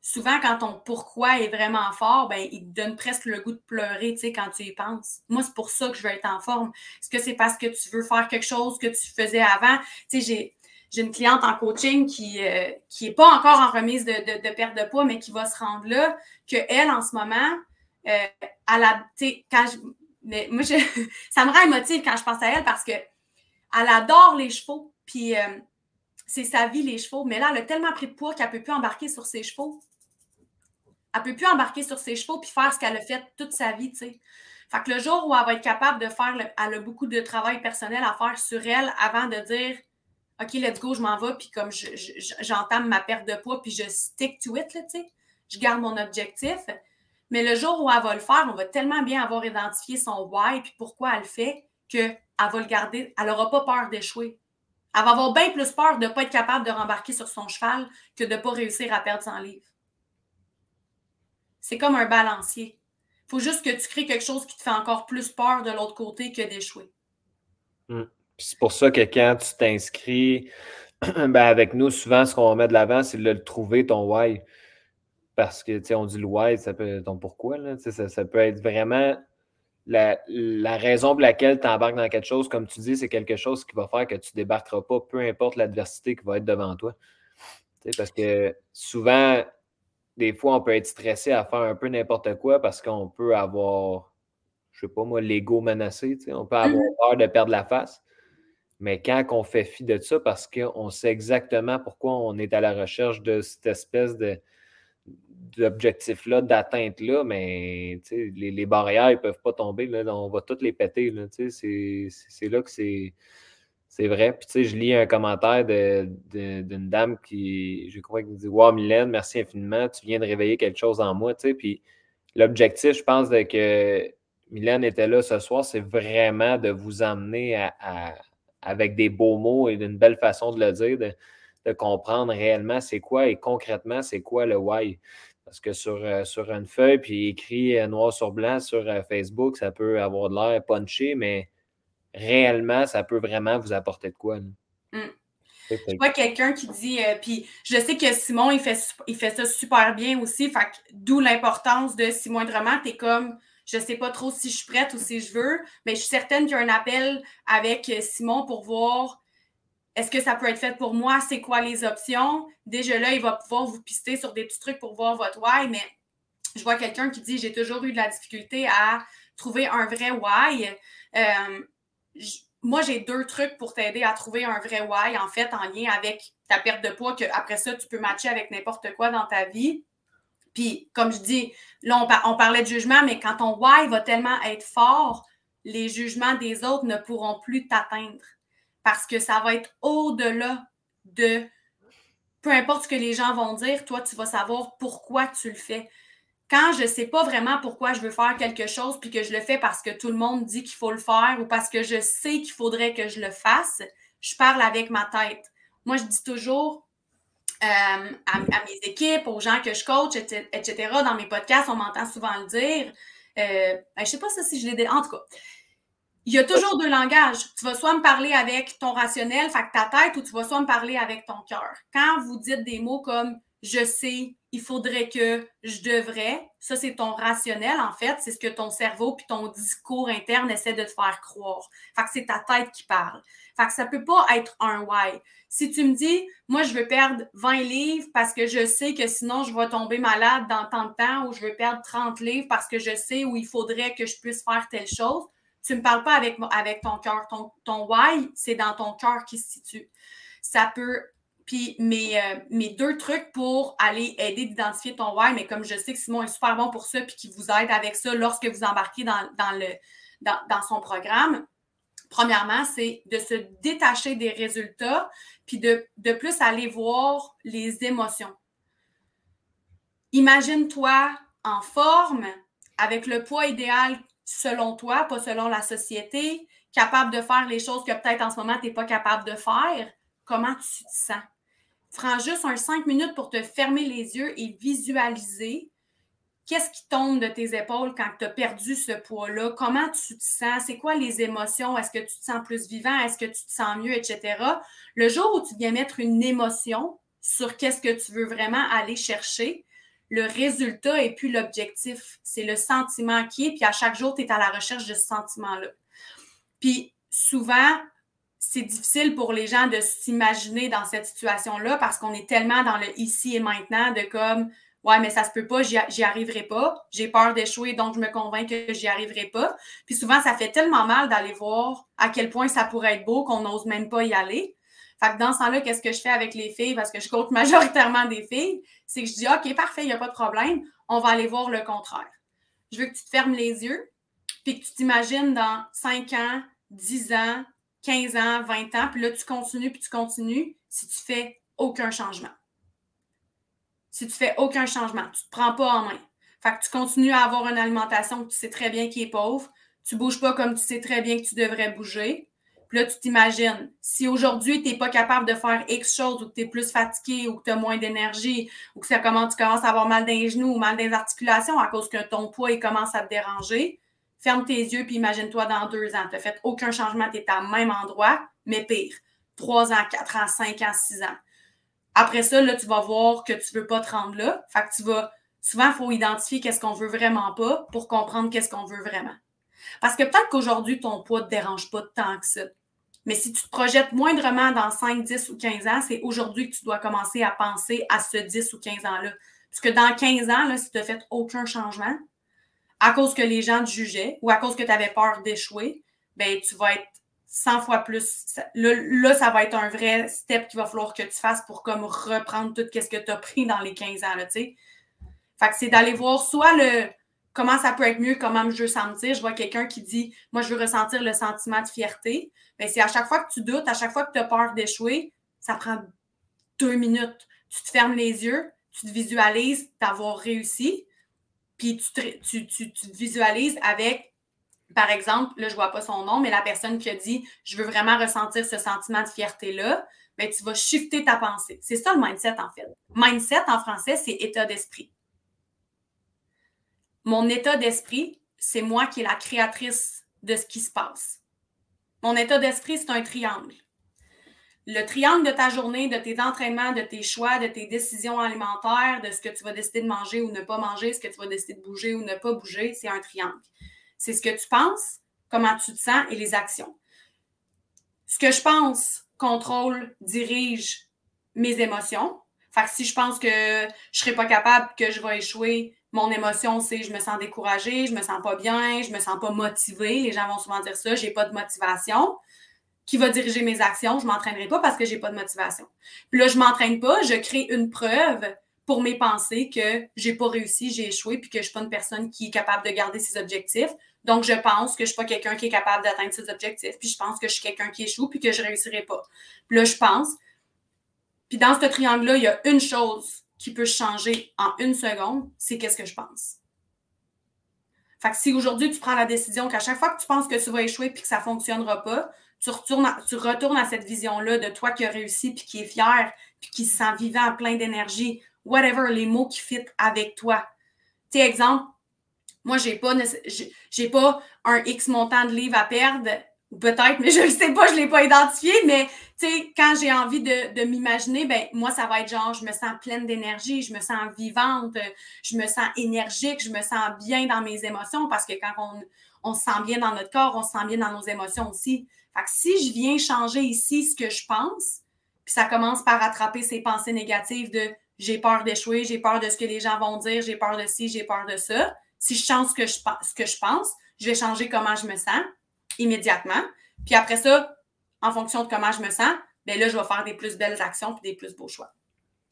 souvent, quand ton pourquoi est vraiment fort, ben, il te donne presque le goût de pleurer, tu sais, quand tu y penses. Moi, c'est pour ça que je veux être en forme. Est-ce que c'est parce que tu veux faire quelque chose que tu faisais avant? Tu sais, j'ai, une cliente en coaching qui n'est euh, pas encore en remise de, de, perte de poids, mais qui va se rendre là, qu'elle, en ce moment, euh, elle a, tu sais, quand je, mais moi, je, ça me rend émotive quand je pense à elle parce que elle adore les chevaux. Puis, euh, c'est sa vie, les chevaux. Mais là, elle a tellement pris de poids qu'elle ne peut plus embarquer sur ses chevaux. Elle ne peut plus embarquer sur ses chevaux puis faire ce qu'elle a fait toute sa vie, tu. Fait que le jour où elle va être capable de faire, elle a beaucoup de travail personnel à faire sur elle avant de dire OK, let's go, je m'en vais, puis comme j'entame ma perte de poids, puis je stick to it, tu. Je garde mon objectif. Mais le jour où elle va le faire, on va tellement bien avoir identifié son why, puis pourquoi elle le fait, qu'elle va le garder. Elle n'aura pas peur d'échouer Elle va avoir bien plus peur de ne pas être capable de rembarquer sur son cheval que de ne pas réussir à perdre son livre. C'est comme un balancier. Il faut juste que tu crées quelque chose qui te fait encore plus peur de l'autre côté que d'échouer. Hmm. C'est pour ça que quand tu t'inscris ben avec nous, souvent, ce qu'on met de l'avant, c'est de le trouver, ton why. Parce que, tu sais, on dit le why, ça peut être ton pourquoi. Là, ça peut être vraiment la, raison pour laquelle tu embarques dans quelque chose, comme tu dis, c'est quelque chose qui va faire que tu ne débarqueras pas, peu importe l'adversité qui va être devant toi. parce que souvent, des fois, on peut être stressé à faire un peu n'importe quoi parce qu'on peut avoir, je ne sais pas moi, l'ego menacé. On peut avoir mm-hmm. peur de perdre la face. Mais quand on fait fi de ça, parce qu'on sait exactement pourquoi on est à la recherche de cette espèce de, d'objectifs-là, d'atteinte-là, mais les, les, barrières ne peuvent pas tomber. Là, on va toutes les péter. C'est là que c'est. C'est vrai. Puis, je lis un commentaire d'une dame qui, je crois, qui dit Wow, Mylène, merci infiniment. Tu viens de réveiller quelque chose en moi. Puis, l'objectif, je pense, que Mylène était là ce soir, c'est vraiment de vous emmener à, avec des beaux mots et d'une belle façon de le dire, de comprendre réellement c'est quoi et concrètement c'est quoi le why. Parce que sur, euh, sur une feuille, puis écrit euh, noir sur blanc sur euh, Facebook, ça peut avoir de l'air punché, mais réellement, ça peut vraiment vous apporter de quoi. Mmh. Je vois quelqu'un qui dit, puis je sais que Simon, il fait, il fait ça super bien aussi, d'où l'importance de si moindrement, tu es comme, je sais pas trop si je suis prête ou si je veux, mais je suis certaine qu'il y a un appel avec Simon pour voir est-ce que ça peut être fait pour moi? C'est quoi les options? Déjà là, il va pouvoir vous pister sur des petits trucs pour voir votre why, mais je vois quelqu'un qui dit j'ai toujours eu de la difficulté à trouver un vrai why. Euh, moi, j'ai deux trucs pour t'aider à trouver un vrai why, en fait, en lien avec ta perte de poids, que après ça, tu peux matcher avec n'importe quoi dans ta vie. Puis, comme je dis, là, on, on, parlait de jugement, mais quand ton why va tellement être fort, les jugements des autres ne pourront plus t'atteindre parce que ça va être au-delà de peu importe ce que les gens vont dire, toi, tu vas savoir pourquoi tu le fais. Quand je ne sais pas vraiment pourquoi je veux faire quelque chose, puis que je le fais parce que tout le monde dit qu'il faut le faire ou parce que je sais qu'il faudrait que je le fasse, je parle avec ma tête. Moi, je dis toujours euh, à, mes équipes, aux gens que je coach, etc., dans mes podcasts, on m'entend souvent le dire. Euh, ben, je ne sais pas si je l'ai... En tout cas, il y a toujours deux langages. Tu vas soit me parler avec ton rationnel, fait que ta tête, ou tu vas soit me parler avec ton cœur. Quand vous dites des mots comme je sais, il faudrait que, je devrais, ça c'est ton rationnel en fait, c'est ce que ton cerveau puis ton discours interne essaie de te faire croire. Fait que c'est ta tête qui parle. Fait que ça peut pas être un why. Si tu me dis, moi je veux perdre 20 livres parce que je sais que sinon je vais tomber malade dans tant de temps ou je veux perdre 30 livres parce que je sais où il faudrait que je puisse faire telle chose, tu ne me parles pas avec, avec ton cœur. Ton, ton why, c'est dans ton cœur qui se situe. Ça peut. Puis mes, euh, mes deux trucs pour aller aider d'identifier ton why, mais comme je sais que Simon est super bon pour ça, puis qu'il vous aide avec ça lorsque vous embarquez dans, le, dans, son programme, premièrement, c'est de se détacher des résultats, puis de plus aller voir les émotions. Imagine-toi en forme, avec le poids idéal selon toi, pas selon la société, capable de faire les choses que peut-être en ce moment tu n'es pas capable de faire, comment tu te sens? Prends juste un cinq minutes pour te fermer les yeux et visualiser qu'est-ce qui tombe de tes épaules quand tu as perdu ce poids-là, comment tu te sens, c'est quoi les émotions, est-ce que tu te sens plus vivant, est-ce que tu te sens mieux, etc. Le jour où tu viens mettre une émotion sur qu'est-ce que tu veux vraiment aller chercher, le résultat et puis l'objectif. C'est le sentiment qui est, puis à chaque jour, tu es à la recherche de ce sentiment-là. Puis souvent, c'est difficile pour les gens de s'imaginer dans cette situation-là parce qu'on est tellement dans le ici et maintenant de comme Ouais, mais ça se peut pas, j'y arriverai pas. J'ai peur d'échouer, donc je me convainc que j'y arriverai pas. Puis souvent, ça fait tellement mal d'aller voir à quel point ça pourrait être beau qu'on n'ose même pas y aller. Fait que dans ce temps-là, qu'est-ce que je fais avec les filles? Parce que je compte majoritairement des filles, c'est que je dis OK, parfait, il n'y a pas de problème, on va aller voir le contraire. Je veux que tu te fermes les yeux, puis que tu t'imagines dans 5 ans, 10 ans, 15 ans, 20 ans, puis là, tu continues, puis tu continues si tu fais aucun changement. Si tu fais aucun changement, tu ne te prends pas en main. Fait que tu continues à avoir une alimentation que tu sais très bien qui est pauvre. Tu ne bouges pas comme tu sais très bien que tu devrais bouger Puis là, tu t'imagines, si aujourd'hui, tu n'es pas capable de faire X chose ou que tu es plus fatigué ou que tu as moins d'énergie ou que ça commence, tu commences à avoir mal dans genoux ou mal dans les articulations à cause que ton poids il commence à te déranger, ferme tes yeux puis imagine-toi dans deux ans. Tu n'as fait aucun changement, tu es à même endroit, mais pire. Trois ans, quatre ans, cinq ans, six ans. Après ça, là, tu vas voir que tu ne veux pas te rendre là. Fait que tu vas. Souvent, il faut identifier qu'est-ce qu'on veut vraiment pas pour comprendre qu'est-ce qu'on veut vraiment. Parce que peut-être qu'aujourd'hui, ton poids ne te dérange pas tant que ça. Mais si tu te projettes moindrement dans 5, 10 ou 15 ans, c'est aujourd'hui que tu dois commencer à penser à ce 10 ou 15 ans-là. Parce que dans 15 ans, là, si tu n'as fait aucun changement, à cause que les gens te jugeaient ou à cause que tu avais peur d'échouer, ben, tu vas être 100 fois plus. Là, ça va être un vrai step qu'il va falloir que tu fasses pour comme reprendre tout ce que tu as pris dans les 15 ans. Là, fait que c'est d'aller voir soit le comment ça peut être mieux, comment je veux sentir. Je vois quelqu'un qui dit Moi, je veux ressentir le sentiment de fierté. Bien, c'est à chaque fois que tu doutes, à chaque fois que tu as peur d'échouer, ça prend deux minutes. Tu te fermes les yeux, tu te visualises d'avoir réussi, puis tu te, visualises avec par exemple, là, je ne vois pas son nom, mais la personne qui a dit Je veux vraiment ressentir ce sentiment de fierté-là, bien, tu vas shifter ta pensée. C'est ça le mindset, en fait. Mindset, en français, c'est état d'esprit. Mon état d'esprit, c'est moi qui est la créatrice de ce qui se passe. Mon état d'esprit, c'est un triangle. Le triangle de ta journée, de tes entraînements, de tes choix, de tes décisions alimentaires, de ce que tu vas décider de manger ou ne pas manger, ce que tu vas décider de bouger ou ne pas bouger, c'est un triangle. C'est ce que tu penses, comment tu te sens et les actions. Ce que je pense contrôle, dirige mes émotions. Fait si je pense que je ne serai pas capable, que je vais échouer, mon émotion, c'est je me sens découragée, je me sens pas bien, je me sens pas motivée. Les gens vont souvent dire ça, j'ai pas de motivation. Qui va diriger mes actions? Je m'entraînerai pas parce que j'ai pas de motivation. Puis là, je m'entraîne pas, je crée une preuve pour mes pensées que j'ai pas réussi, j'ai échoué, puis que je suis pas une personne qui est capable de garder ses objectifs. Donc, je pense que je suis pas quelqu'un qui est capable d'atteindre ses objectifs, puis je pense que je suis quelqu'un qui échoue, puis que je réussirai pas. Puis là, je pense. Puis dans ce triangle-là, il y a une chose qui peut changer en une seconde, c'est qu'est-ce que je pense. Fait que si aujourd'hui tu prends la décision qu'à chaque fois que tu penses que tu vas échouer puis que ça ne fonctionnera pas, tu, retournes tu retournes à cette vision-là de toi qui a réussi puis qui est fier puis qui se sent vivant, plein d'énergie, whatever, les mots qui fit avec toi. Tu sais, exemple, moi, je n'ai pas, pas un X montant de livres à perdre Peut-être, mais je ne sais pas, je ne l'ai pas identifié. Mais tu sais, quand j'ai envie de, m'imaginer, ben moi, ça va être genre, je me sens pleine d'énergie, je me sens vivante, je me sens énergique, je me sens bien dans mes émotions parce que quand on, on se sent bien dans notre corps, on se sent bien dans nos émotions aussi. Fait que si je viens changer ici ce que je pense, puis ça commence par attraper ces pensées négatives de j'ai peur d'échouer, j'ai peur de ce que les gens vont dire, j'ai peur de ci, j'ai peur de ça. Si je change ce que je, ce que je pense, je vais changer comment je me sens immédiatement. Puis après ça, en fonction de comment je me sens, bien là, je vais faire des plus belles actions puis des plus beaux choix.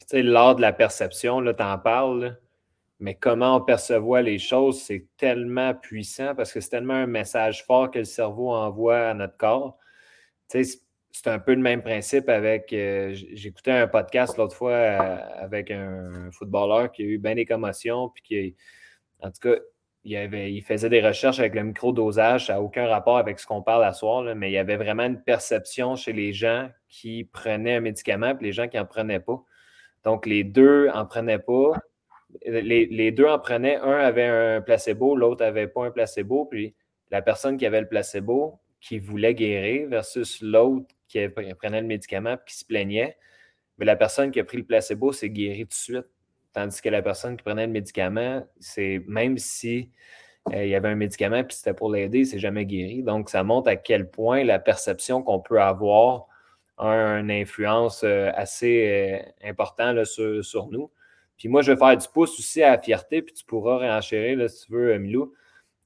Tu sais, l'art de la perception, là, tu en parles, mais comment on perçoit les choses, c'est tellement puissant parce que c'est tellement un message fort que le cerveau envoie à notre corps. Tu sais, c'est un peu le même principe avec. Euh, j'écoutais un podcast l'autre fois euh, avec un footballeur qui a eu bien des commotions, puis qui, en tout cas, il, faisait des recherches avec le microdosage, ça n'a aucun rapport avec ce qu'on parle à soir, mais il y avait vraiment une perception chez les gens qui prenaient un médicament et les gens qui n'en prenaient pas. Donc, les deux n'en prenaient pas. Les, deux en prenaient. Un avait un placebo, l'autre n'avait pas un placebo. Puis la personne qui avait le placebo, qui voulait guérir, versus l'autre qui prenait le médicament et qui se plaignait. Mais la personne qui a pris le placebo s'est guérie tout de suite. Tandis que la personne qui prenait le médicament, c'est même si euh, il y avait un médicament puis c'était pour l'aider, c'est jamais guéri. Donc, ça montre à quel point la perception qu'on peut avoir a une influence euh, assez euh, importante sur, nous. Puis moi, je vais faire du pouce aussi à la fierté, puis tu pourras réenchérir si tu veux, Milou.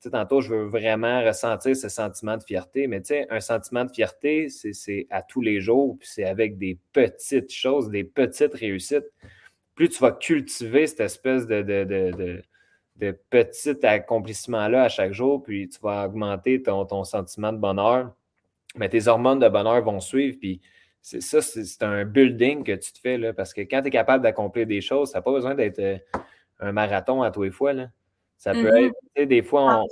Tu tantôt, je veux vraiment ressentir ce sentiment de fierté, mais tu un sentiment de fierté, c'est à tous les jours, puis c'est avec des petites choses, des petites réussites plus tu vas cultiver cette espèce de, de, petit accomplissement-là à chaque jour, puis tu vas augmenter ton, sentiment de bonheur, mais tes hormones de bonheur vont suivre, puis c'est ça, c'est un building que tu te fais, là, parce que quand tu es capable d'accomplir des choses, ça n'a pas besoin d'être euh, un marathon à tous les fois. Là. Ça peut mm-hmm. être, des fois,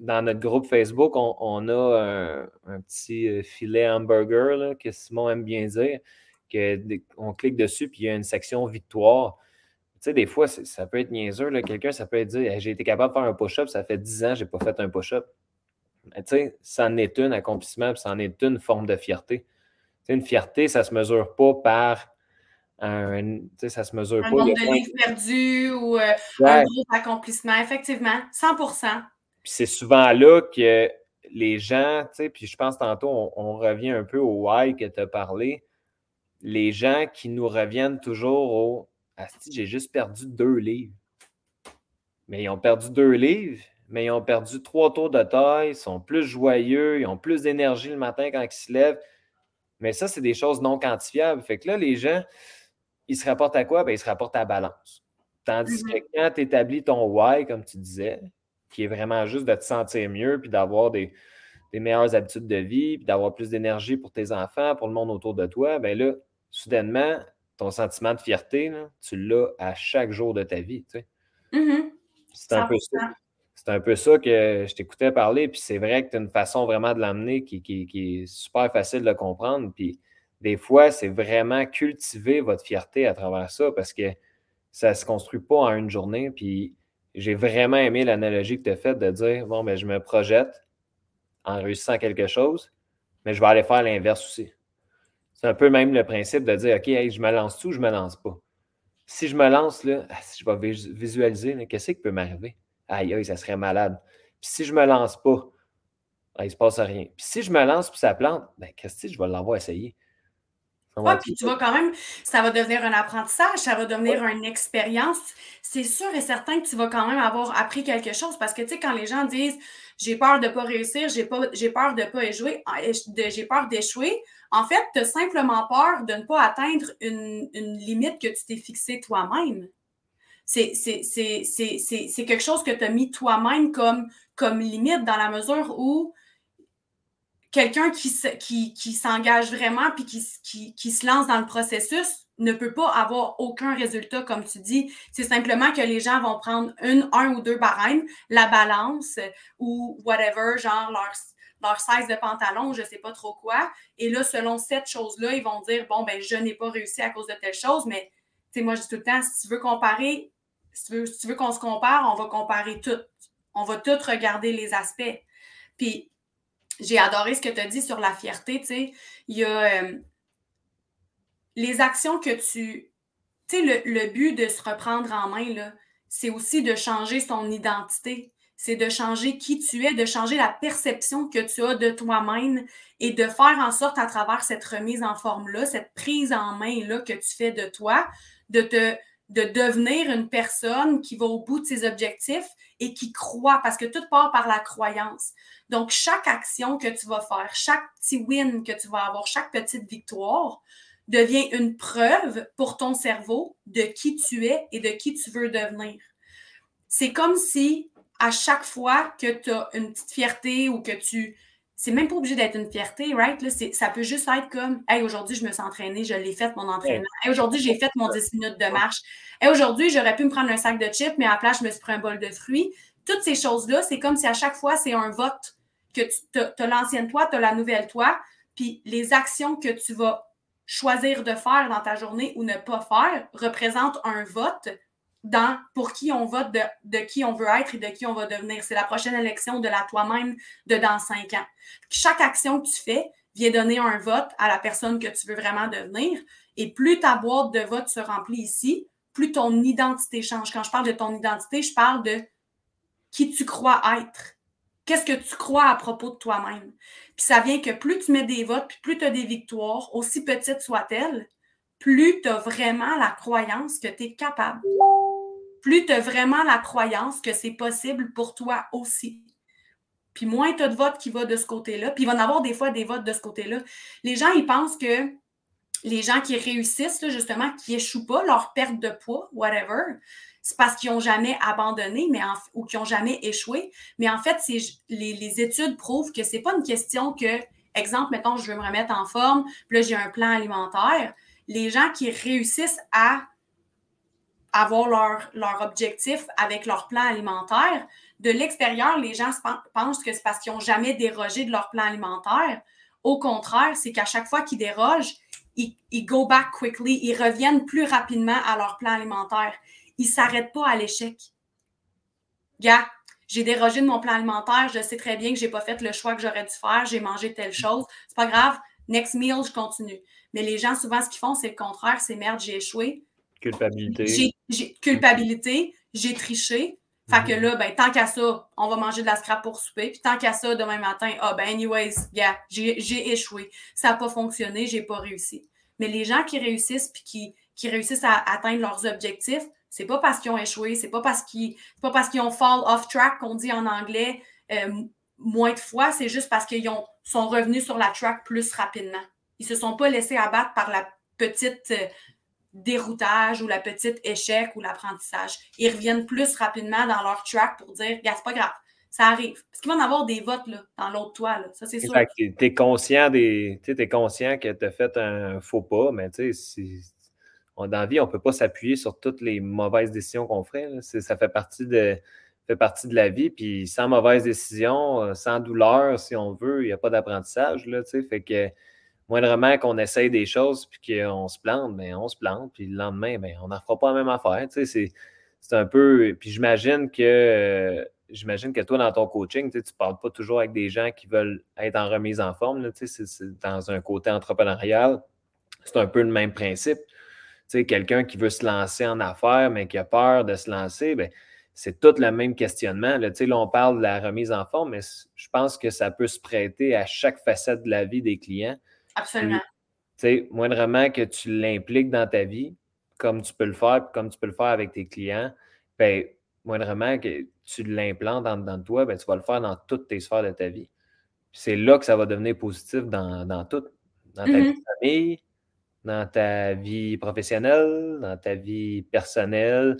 dans notre groupe Facebook, on, a un, petit filet hamburger que Simon aime bien dire, que, on clique dessus, puis il y a une section victoire. Tu sais, des fois, ça peut être niaiseux. Quelqu'un, ça peut être dire J'ai été capable de faire un push-up, ça fait 10 ans n'ai pas fait un push-up. Tu sais, ça en est un accomplissement, puis ça en est une forme de fierté. Tu une fierté, ça ne se mesure pas par un, ça se mesure un pas. nombre de livres perdus ou euh, un gros accomplissement, effectivement, 100% Puis c'est souvent là que les gens, puis je pense tantôt, on, revient un peu au why que tu as parlé. Les gens qui nous reviennent toujours au Asti, j'ai juste perdu deux livres. Mais ils ont perdu deux livres, mais ils ont perdu trois tours de taille, ils sont plus joyeux, ils ont plus d'énergie le matin quand ils se lèvent. Mais ça, c'est des choses non quantifiables. Fait que là, les gens, ils se rapportent à quoi? Ben, ils se rapportent à la balance. Tandis que mm-hmm. quand tu établis ton why, comme tu disais, qui est vraiment juste de te sentir mieux, puis d'avoir des, meilleures habitudes de vie, puis d'avoir plus d'énergie pour tes enfants, pour le monde autour de toi, bien là, soudainement, ton sentiment de fierté, tu l'as à chaque jour de ta vie. Mm-hmm. C'est un peu ça. C'est un peu ça que je t'écoutais parler, puis c'est vrai que tu as une façon vraiment de l'amener qui, qui, est super facile de comprendre. Puis des fois, c'est vraiment cultiver votre fierté à travers ça parce que ça ne se construit pas en une journée. Puis j'ai vraiment aimé l'analogie que tu as faite de dire bon, ben, je me projette en réussissant quelque chose, mais je vais aller faire l'inverse aussi. C'est un peu même le principe de dire OK, je me lance tout ou je ne me lance pas? Si je me lance, là, ah, je vais visualiser qu'est-ce qui peut m'arriver? Aïe, aïe, ça serait malade. Puis si je ne me lance pas, il ne se passe rien. Puis si je me lance puis ça plante, ben, qu'est-ce que je vais l'avoir essayé. Oui, puis tu vas quand même, ça va devenir un apprentissage, ça va devenir une expérience. C'est sûr et certain que tu vas quand même avoir appris quelque chose parce que, tu sais, quand les gens disent j'ai peur de ne pas réussir, j'ai peur de ne pas échouer, ah, j'ai peur d'échouer, en fait, tu as simplement peur de ne pas atteindre une, limite que tu t'es fixée toi-même. C'est quelque chose que tu as mis toi-même comme, limite dans la mesure où quelqu'un qui, s'engage vraiment puis qui, se lance dans le processus ne peut pas avoir aucun résultat, comme tu dis. C'est simplement que les gens vont prendre un ou deux barèmes, la balance ou whatever, genre leur, leur size de pantalon, je ne sais pas trop quoi. Et là, selon cette chose-là, ils vont dire bon, ben, je n'ai pas réussi à cause de telle chose, mais tu sais, moi, je dis tout le temps, si tu veux comparer, si tu veux, si veux qu'on se compare, on va comparer tout. On va tout regarder les aspects. Puis, j'ai adoré ce que tu as dit sur la fierté, tu sais. Il y a euh, les actions que tu. Tu sais, le, le, but de se reprendre en main, là, c'est aussi de changer son identité. C'est de changer qui tu es, de changer la perception que tu as de toi-même et de faire en sorte à travers cette remise en forme-là, cette prise en main-là que tu fais de toi, de te de devenir une personne qui va au bout de ses objectifs et qui croit, parce que tout part par la croyance. Donc, chaque action que tu vas faire, chaque petit win que tu vas avoir, chaque petite victoire devient une preuve pour ton cerveau de qui tu es et de qui tu veux devenir. C'est comme si à chaque fois que tu as une petite fierté ou que tu c'est même pas obligé d'être une fierté, right? Là, ça peut juste être comme Hey, aujourd'hui, je me suis entraînée, je l'ai fait mon entraînement. Hey, aujourd'hui, j'ai fait mon 10 minutes de marche. Hey, aujourd'hui, j'aurais pu me prendre un sac de chips, mais à la place, je me suis pris un bol de fruits. Toutes ces choses-là, c'est comme si à chaque fois, c'est un vote que tu as l'ancienne toi, tu as la nouvelle toi, puis les actions que tu vas choisir de faire dans ta journée ou ne pas faire représentent un vote dans pour qui on vote, de, qui on veut être et de qui on va devenir. C'est la prochaine élection de la toi-même de dans cinq ans. Chaque action que tu fais vient donner un vote à la personne que tu veux vraiment devenir. Et plus ta boîte de vote se remplit ici, plus ton identité change. Quand je parle de ton identité, je parle de qui tu crois être. Qu'est-ce que tu crois à propos de toi-même? Puis ça vient que plus tu mets des votes, puis plus tu as des victoires, aussi petites soient-elles, plus tu as vraiment la croyance que tu es capable plus tu as vraiment la croyance que c'est possible pour toi aussi. Puis moins tu as de votes qui vont de ce côté-là. Puis il va y avoir des fois des votes de ce côté-là. Les gens, ils pensent que les gens qui réussissent, justement, qui échouent pas, leur perte de poids, whatever, c'est parce qu'ils n'ont jamais abandonné ou qu'ils n'ont jamais échoué. Mais en fait, les, les études prouvent que ce n'est pas une question que, exemple, mettons, je veux me remettre en forme, puis là, j'ai un plan alimentaire. Les gens qui réussissent à avoir leur, objectif avec leur plan alimentaire, de l'extérieur, les gens pensent que c'est parce qu'ils n'ont jamais dérogé de leur plan alimentaire. Au contraire, c'est qu'à chaque fois qu'ils dérogent, ils, ils, go back quickly, ils reviennent plus rapidement à leur plan alimentaire. Ils ne s'arrêtent pas à l'échec. Gars, j'ai dérogé de mon plan alimentaire, je sais très bien que je n'ai pas fait le choix que j'aurais dû faire, j'ai mangé telle chose. C'est pas grave, next meal, je continue. Mais les gens, souvent, ce qu'ils font, c'est le contraire, c'est merde, j'ai échoué. Culpabilité. J'ai culpabilité, j'ai triché. Fait que mhm. là, ben, tant qu'à ça, on va manger de la scrap pour souper. Puis tant qu'à ça, demain matin, ah, ben, anyways, yeah, j'ai échoué. Ça n'a pas fonctionné, j'ai pas réussi. Mais les gens qui réussissent puis qui, qui réussissent à atteindre leurs objectifs, c'est pas parce qu'ils ont échoué, c'est pas parce qu'ils pas parce qu'ils ont fall off track qu'on dit en anglais euh, moins de fois, c'est juste parce qu'ils sont revenus sur la track plus rapidement. Ils se sont pas laissés abattre par la petite euh, déroutage ou la petite échec ou l'apprentissage. Ils reviennent plus rapidement dans leur track pour dire, c'est pas grave, ça arrive. Parce qu'il va en avoir des votes là, dans l'autre toit, là. ça c'est sûr. Tu es conscient, des, es conscient que tu as fait un faux pas, mais tu dans la vie, on ne peut pas s'appuyer sur toutes les mauvaises décisions qu'on ferait. Ça fait partie de fait partie de la vie. Puis sans mauvaise décision, euh, sans douleur, si on veut, il n'y a pas d'apprentissage. Fait que moindrement qu'on essaye des choses puis qu'on se plante, mais ben, on se plante, puis le lendemain, ben, on n'en fera pas la même affaire. C'est, un peu. Puis j'imagine que j'imagine que toi, dans ton coaching, tu ne parles pas toujours avec des gens qui veulent être en remise en forme. c'est, dans un côté entrepreneurial, c'est un peu le même principe. quelqu'un qui veut se lancer en affaires, mais qui a peur de se lancer, ben, c'est tout le même questionnement. Là, là, on parle de la remise en forme, mais je pense que ça peut se prêter à chaque facette de la vie des clients. Absolument. Tu sais, moindrement que tu l'impliques dans ta vie, comme tu peux le faire, comme tu peux le faire avec tes clients, ben, moindrement que tu l'implantes dans, dans, toi, ben, tu vas le faire dans toutes tes sphères de ta vie. C'est là que ça va devenir positif dans, dans tout. Dans ta vie mm-hmm. de famille, dans ta vie professionnelle, dans ta vie personnelle,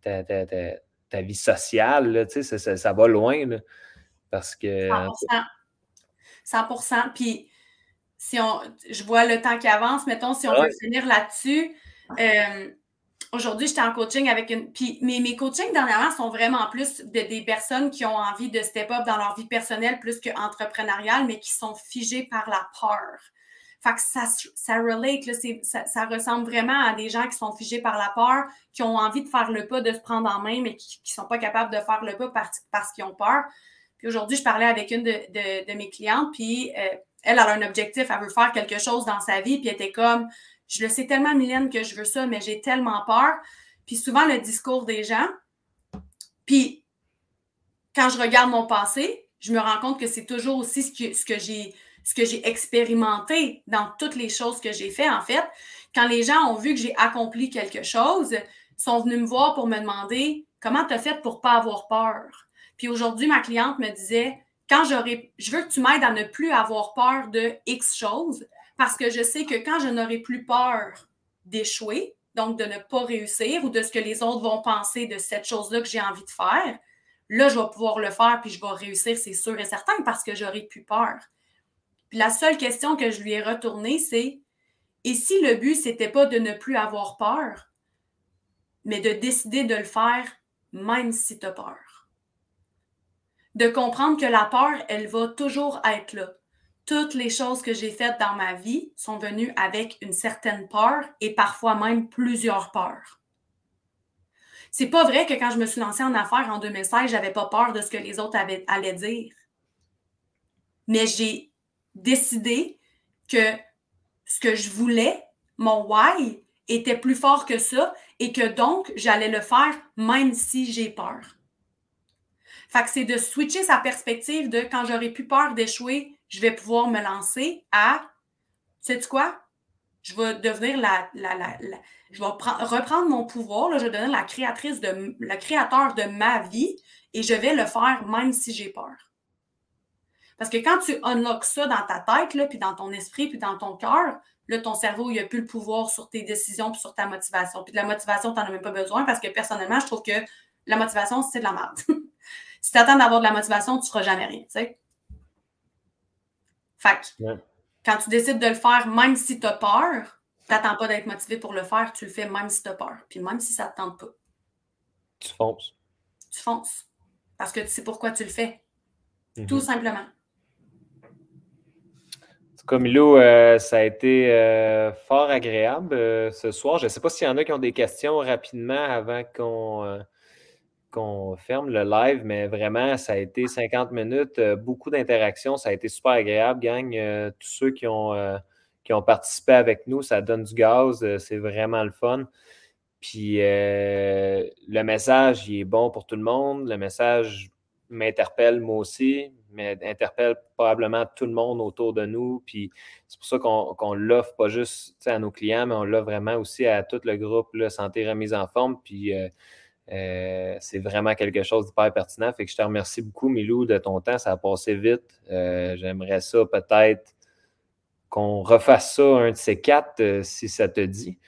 ta, ta, ta, vie sociale, là, ça, ça, ça, va loin. Là, parce que. 100%. 100%. Puis si on, je vois le temps qui avance, mettons, si on veut finir là-dessus. Euh, aujourd'hui, j'étais en coaching avec une. Puis mes, mes coachings dernièrement sont vraiment plus de, des personnes qui ont envie de step up dans leur vie personnelle plus qu'entrepreneuriale, mais qui sont figées par la peur. Fait que ça, ça relate, là, ça, ça, ressemble vraiment à des gens qui sont figés par la peur, qui ont envie de faire le pas, de se prendre en main, mais qui ne sont pas capables de faire le pas parce, parce qu'ils ont peur. Puis aujourd'hui, je parlais avec une de, de, de mes clientes, puis euh, elle, a un objectif, elle veut faire quelque chose dans sa vie, puis elle était comme, je le sais tellement, Mylène, que je veux ça, mais j'ai tellement peur. Puis souvent, le discours des gens, puis quand je regarde mon passé, je me rends compte que c'est toujours aussi ce que, j'ai expérimenté dans toutes les choses que j'ai fait, en fait. Quand les gens ont vu que j'ai accompli quelque chose, sont venus me voir pour me demander comment tu as fait pour pas avoir peur? Puis aujourd'hui, ma cliente me disait quand j'aurai, je veux que tu m'aides à ne plus avoir peur de X choses parce que je sais que quand je n'aurai plus peur d'échouer, donc de ne pas réussir ou de ce que les autres vont penser de cette chose-là que j'ai envie de faire, là, je vais pouvoir le faire puis je vais réussir, c'est sûr et certain, parce que j'aurai plus peur. La seule question que je lui ai retournée, c'est et si le but, c'était pas de ne plus avoir peur, mais de décider de le faire même si tu as peur? De comprendre que la peur, elle va toujours être là. Toutes les choses que j'ai faites dans ma vie sont venues avec une certaine peur et parfois même plusieurs peurs. C'est pas vrai que quand je me suis lancée en affaires en 2016, j'avais pas peur de ce que les autres avaient, allaient dire. Mais j'ai décidé que ce que je voulais, mon why, était plus fort que ça et que donc j'allais le faire même si j'ai peur. Fait que c'est de switcher sa perspective de quand j'aurai plus peur d'échouer, je vais pouvoir me lancer à, sais tu quoi? Je vais devenir la, je vais reprendre mon pouvoir, je vais devenir la créatrice de, le créateur de ma vie et je vais le faire même si j'ai peur. Parce que quand tu unlocks ça dans ta tête, là, puis dans ton esprit, puis dans ton cœur, là, ton cerveau, il n'a plus le pouvoir sur tes décisions, puis sur ta motivation. Puis de la motivation, tu n'en as même pas besoin parce que personnellement, je trouve que la motivation, c'est de la merde. si tu attends d'avoir de la motivation, tu ne feras jamais rien, tu sais. Fait que, quand tu décides de le faire, même si tu as peur, tu n'attends pas d'être motivé pour le faire, tu le fais même si tu as peur. Puis même si ça ne te tente pas. Tu fonces. Tu fonces. parce que tu sais pourquoi tu le fais. Tout mhm. simplement. Comme Milo, euh, ça a été euh, fort agréable euh, ce soir. Je ne sais pas s'il y en a qui ont des questions rapidement avant qu'on qu'on ferme le live, mais vraiment, ça a été 50 minutes, beaucoup d'interactions. Ça a été super agréable, gang. tous ceux qui ont, qui ont participé avec nous, ça donne du gaz. c'est vraiment le fun. Puis le message, il est bon pour tout le monde. Le message m'interpelle moi aussi mais interpelle probablement tout le monde autour de nous. Puis c'est pour ça qu'on l'offre pas juste à nos clients, mais on l'offre vraiment aussi à tout le groupe là, Santé Remise en forme. Puis euh, euh, c'est vraiment quelque chose d'hyper pertinent. Fait que je te remercie beaucoup, Milou, de ton temps. Ça a passé vite. Euh, j'aimerais ça peut-être qu'on refasse ça un de ces quatre, si ça te dit.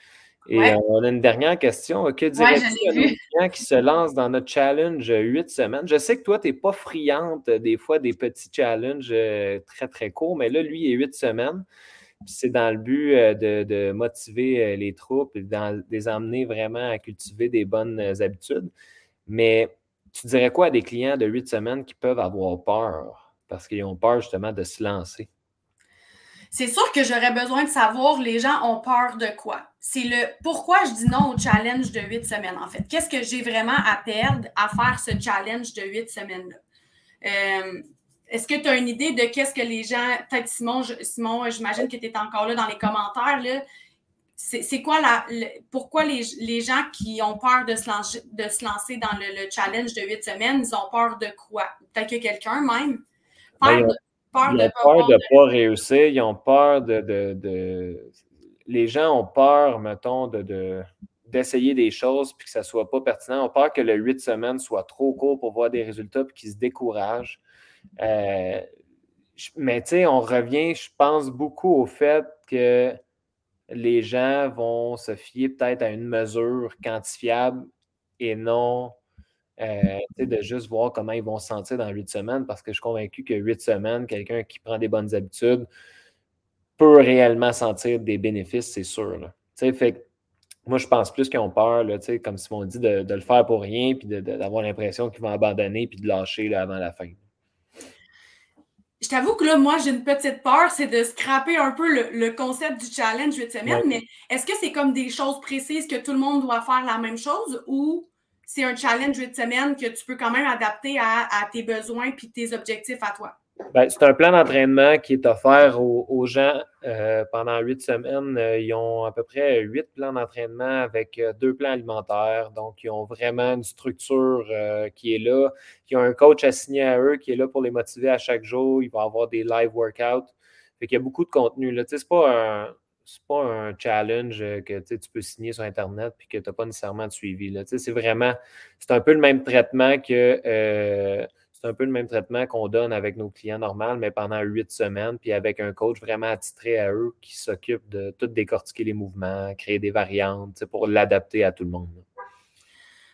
Et euh, on a une dernière question. Que dirais-tu à nos clients qui se lancent dans notre challenge huit semaines? Je sais que toi, tu n'es pas friante euh, des fois des petits challenges euh, très, très courts, mais là, lui, il est huit semaines. C'est dans le but de, motiver les troupes et de les emmener vraiment à cultiver des bonnes habitudes. Mais tu dirais quoi à des clients de huit semaines qui peuvent avoir peur? Parce qu'ils ont peur justement de se lancer? C'est sûr que j'aurais besoin de savoir les gens ont peur de quoi? C'est le pourquoi je dis non au challenge de huit semaines, en fait. Qu'est-ce que j'ai vraiment à perdre à faire ce challenge de huit semaines-là? Euh, est-ce que tu as une idée de qu'est-ce que les gens, peut-être Simon, Simon, j'imagine que tu es encore là dans les commentaires, là. C'est quoi la, pourquoi les, gens qui ont peur de se lancer, de se lancer dans le, challenge de huit semaines, ils ont peur de quoi? Peut-être que quelqu'un même? Ben, ils ont peur de ne pas réussir, ils ont peur de, Les gens ont peur, mettons, de, d'essayer des choses puis que ça ne soit pas pertinent. Ils ont peur que le huit semaines soit trop court pour voir des résultats puis qu'ils se découragent. Euh, mais tu sais, on revient, je pense, beaucoup au fait que les gens vont se fier peut-être à une mesure quantifiable et non euh, de juste voir comment ils vont se sentir dans huit semaines, parce que je suis convaincu que huit semaines, quelqu'un qui prend des bonnes habitudes peut réellement sentir des bénéfices, c'est sûr. Fait moi, je pense plus qu'ils ont peur, là, comme Simon dit, de, de, le faire pour rien, puis d'avoir l'impression qu'ils vont abandonner, puis de lâcher là, avant la fin. Je t'avoue que là, moi, j'ai une petite peur, c'est de scraper un peu le, concept du challenge 8 semaines, mais est-ce que c'est comme des choses précises que tout le monde doit faire la même chose ou c'est un challenge de semaine que tu peux quand même adapter à, tes besoins et tes objectifs à toi? Ben, c'est un plan d'entraînement qui est offert aux, gens euh, pendant huit semaines. Euh, ils ont à peu près huit plans d'entraînement avec euh, deux plans alimentaires. Donc, ils ont vraiment une structure qui est là. Ils ont un coach assigné à eux qui est là pour les motiver à chaque jour. Il va avoir des live workouts. Fait qu'il y a beaucoup de contenu. Ce n'est pas un c'est pas un challenge que tu peux signer sur Internet et que tu n'as pas nécessairement de suivi. C'est vraiment, c'est un peu le même traitement que c'est un peu le même traitement qu'on donne avec nos clients normaux, mais pendant huit semaines, puis avec un coach vraiment attitré à eux qui s'occupe de tout décortiquer les mouvements, créer des variantes pour l'adapter à tout le monde.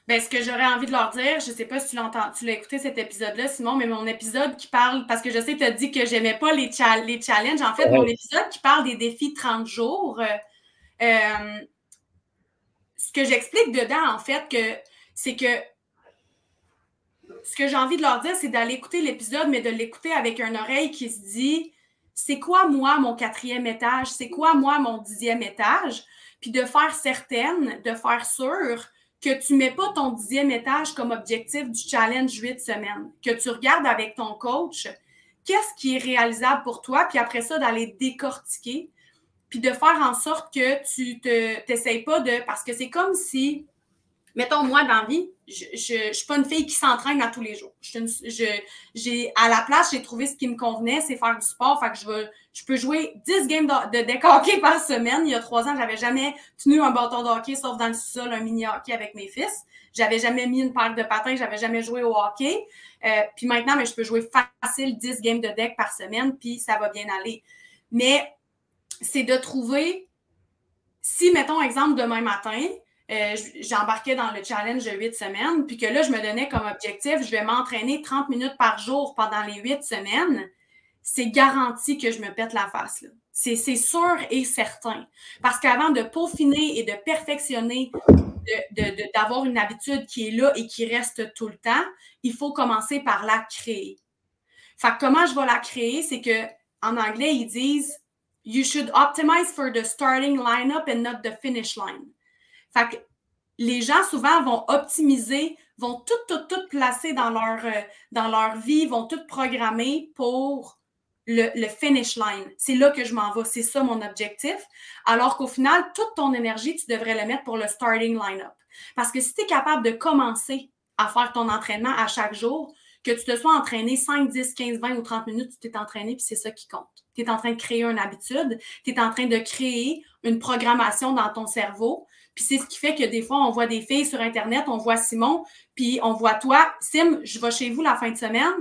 Ben, ce que j'aurais envie de leur dire, je ne sais pas si tu l'entends, tu l'as écouté cet épisode-là, Simon, mais mon épisode qui parle, parce que je sais que tu as dit que j'aimais pas les, les challenges. En fait, mon épisode qui parle des défis 30 jours, euh, euh, ce que j'explique dedans, en fait, que c'est que ce que j'ai envie de leur dire, c'est d'aller écouter l'épisode, mais de l'écouter avec une oreille qui se dit c'est quoi, moi, mon quatrième étage? C'est quoi, moi, mon dixième étage? Puis de faire certaine, de faire sûr que tu ne mets pas ton dixième étage comme objectif du challenge huit semaines, que tu regardes avec ton coach qu'est-ce qui est réalisable pour toi, puis après ça, d'aller décortiquer, puis de faire en sorte que tu ne t'essayes pas de... Parce que c'est comme si mettons, moi, dans la vie, je ne suis pas une fille qui s'entraîne à tous les jours. Je, à la place, j'ai trouvé ce qui me convenait, c'est faire du sport. Fait que je, veux, je peux jouer 10 games de, de deck hockey par semaine. Il y a trois ans, j'avais jamais tenu un bâton de hockey, sauf dans le sol, un mini hockey avec mes fils. J'avais jamais mis une paire de patins, j'avais jamais joué au hockey. Euh, puis maintenant, mais je peux jouer facile 10 games de deck par semaine, puis ça va bien aller. Mais c'est de trouver, si, mettons, exemple, demain matin, euh, j'embarquais dans le challenge de huit semaines, puis que là, je me donnais comme objectif, je vais m'entraîner 30 minutes par jour pendant les huit semaines, c'est garanti que je me pète la face. C'est sûr et certain. Parce qu'avant de peaufiner et de perfectionner, d'avoir une habitude qui est là et qui reste tout le temps, il faut commencer par la créer. Fait comment je vais la créer, c'est que en anglais, ils disent You should optimize for the starting lineup and not the finish line. Fait que les gens souvent vont optimiser, vont tout, tout, tout placer dans leur, euh, dans leur vie, vont tout programmer pour le, finish line. C'est là que je m'en vais. C'est ça mon objectif. Alors qu'au final, toute ton énergie, tu devrais la mettre pour le starting line-up. Parce que si tu es capable de commencer à faire ton entraînement à chaque jour, que tu te sois entraîné 5, 10, 15, 20 ou 30 minutes, tu t'es entraîné, puis c'est ça qui compte. Tu es en train de créer une habitude, tu es en train de créer une programmation dans ton cerveau. Puis c'est ce qui fait que des fois, on voit des filles sur Internet, on voit Simon, puis on voit toi. Sim, je vais chez vous la fin de semaine.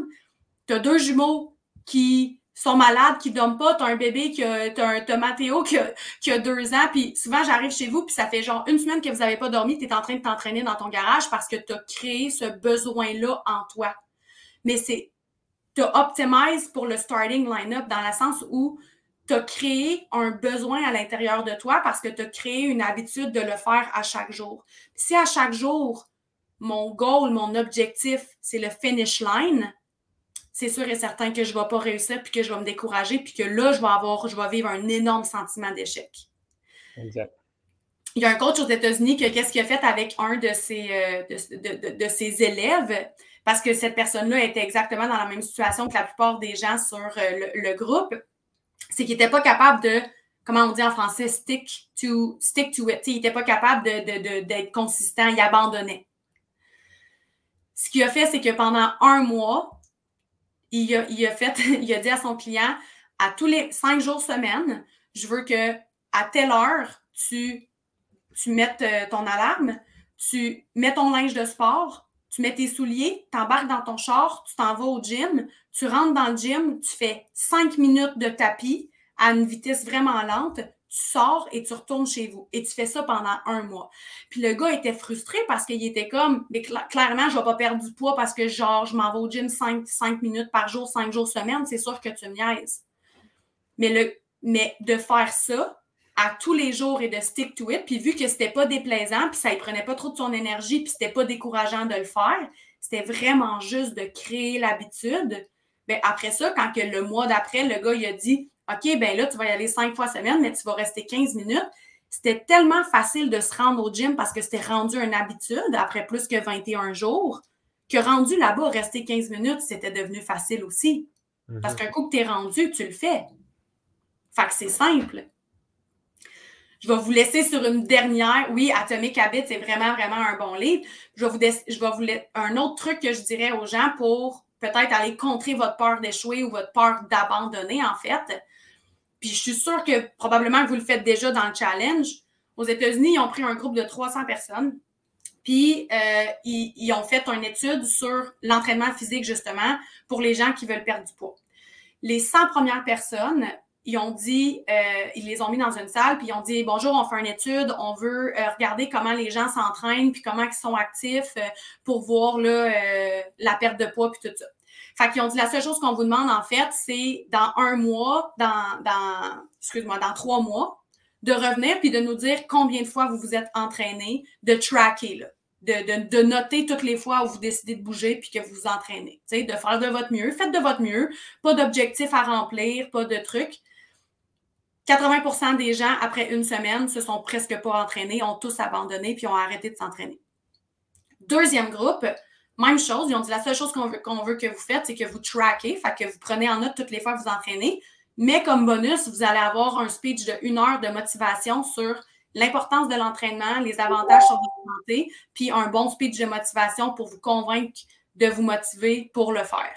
Tu deux jumeaux qui sont malades, qui ne dorment pas, tu un bébé, qui a, as, Mathéo qui a, deux ans, puis souvent j'arrive chez vous, puis ça fait genre une semaine que vous n'avez pas dormi, tu es en train de t'entraîner dans ton garage parce que tu as créé ce besoin-là en toi. Mais c'est, tu optimises pour le starting line-up dans le sens où tu as créé un besoin à l'intérieur de toi parce que tu as créé une habitude de le faire à chaque jour. Si à chaque jour, mon goal, mon objectif, c'est le finish line, c'est sûr et certain que je ne vais pas réussir, puis que je vais me décourager, puis que là, je vais avoir, je vais vivre un énorme sentiment d'échec. Exact. Il y a un coach aux États-Unis qui qu'est-ce qu'il a fait avec un de ses, euh, de, ses élèves, parce que cette personne-là était exactement dans la même situation que la plupart des gens sur euh, le, groupe, c'est qu'il n'était pas capable de, comment on dit en français, stick to, stick to it. il n'était pas capable d'être consistant, il abandonnait. Ce qu'il a fait, c'est que pendant un mois, il a, fait, il a dit à son client, à tous les cinq jours semaine, je veux que à telle heure, tu, tu mettes euh, ton alarme, tu mets ton linge de sport, tu mets tes souliers, tu embarques dans ton char, tu t'en vas au gym, tu rentres dans le gym, tu fais cinq minutes de tapis à une vitesse vraiment lente, tu sors et tu retournes chez vous. Et tu fais ça pendant un mois. Puis le gars était frustré parce qu'il était comme, mais clairement, je ne vais pas perdre du poids parce que genre, je m'en vais au gym 5, minutes par jour, 5 jours semaine, c'est sûr que tu me niaises. Mais, le, mais de faire ça à tous les jours et de stick to it, puis vu que c'était pas déplaisant, puis ça ne prenait pas trop de son énergie, puis c'était pas décourageant de le faire, c'était vraiment juste de créer l'habitude. Bien, après ça, quand que le mois d'après, le gars il a dit OK, ben là, tu vas y aller cinq fois semaine, mais tu vas rester 15 minutes. C'était tellement facile de se rendre au gym parce que c'était rendu une habitude après plus que 21 jours que rendu là-bas, rester 15 minutes, c'était devenu facile aussi. Parce mhm. qu'un coup que tu es rendu, tu le fais. Fait que c'est simple. Je vais vous laisser sur une dernière. Oui, Atomic Habits, c'est vraiment, vraiment un bon livre. Je vais vous, je vais vous un autre truc que je dirais aux gens pour peut-être aller contrer votre peur d'échouer ou votre peur d'abandonner, en fait. Puis je suis sûre que probablement que vous le faites déjà dans le challenge. Aux États-Unis, ils ont pris un groupe de 300 personnes. Puis euh, ils, ont fait une étude sur l'entraînement physique, justement, pour les gens qui veulent perdre du poids. Les 100 premières personnes, ils ont dit, euh, ils les ont mis dans une salle, puis ils ont dit Bonjour, on fait une étude, on veut euh, regarder comment les gens s'entraînent, puis comment ils sont actifs pour voir là, la perte de poids, puis tout ça. Fait qu'ils ont dit la seule chose qu'on vous demande, en fait, c'est dans un mois, dans, dans excuse-moi, dans trois mois, de revenir puis de nous dire combien de fois vous vous êtes entraîné, de tracker, là, de, de, noter toutes les fois où vous décidez de bouger puis que vous vous entraînez. de faire de votre mieux. Faites de votre mieux. Pas d'objectifs à remplir, pas de trucs. 80% des gens, après une semaine, se sont presque pas entraînés, ont tous abandonné puis ont arrêté de s'entraîner. Deuxième groupe, même chose, ils ont dit la seule chose qu'on veut, que vous faites, c'est que vous traquez, fait que vous prenez en note toutes les fois que vous entraînez. Mais comme bonus, vous allez avoir un speech de une heure de motivation sur l'importance de l'entraînement, les avantages sur votre santé, puis un bon speech de motivation pour vous convaincre de vous motiver pour le faire.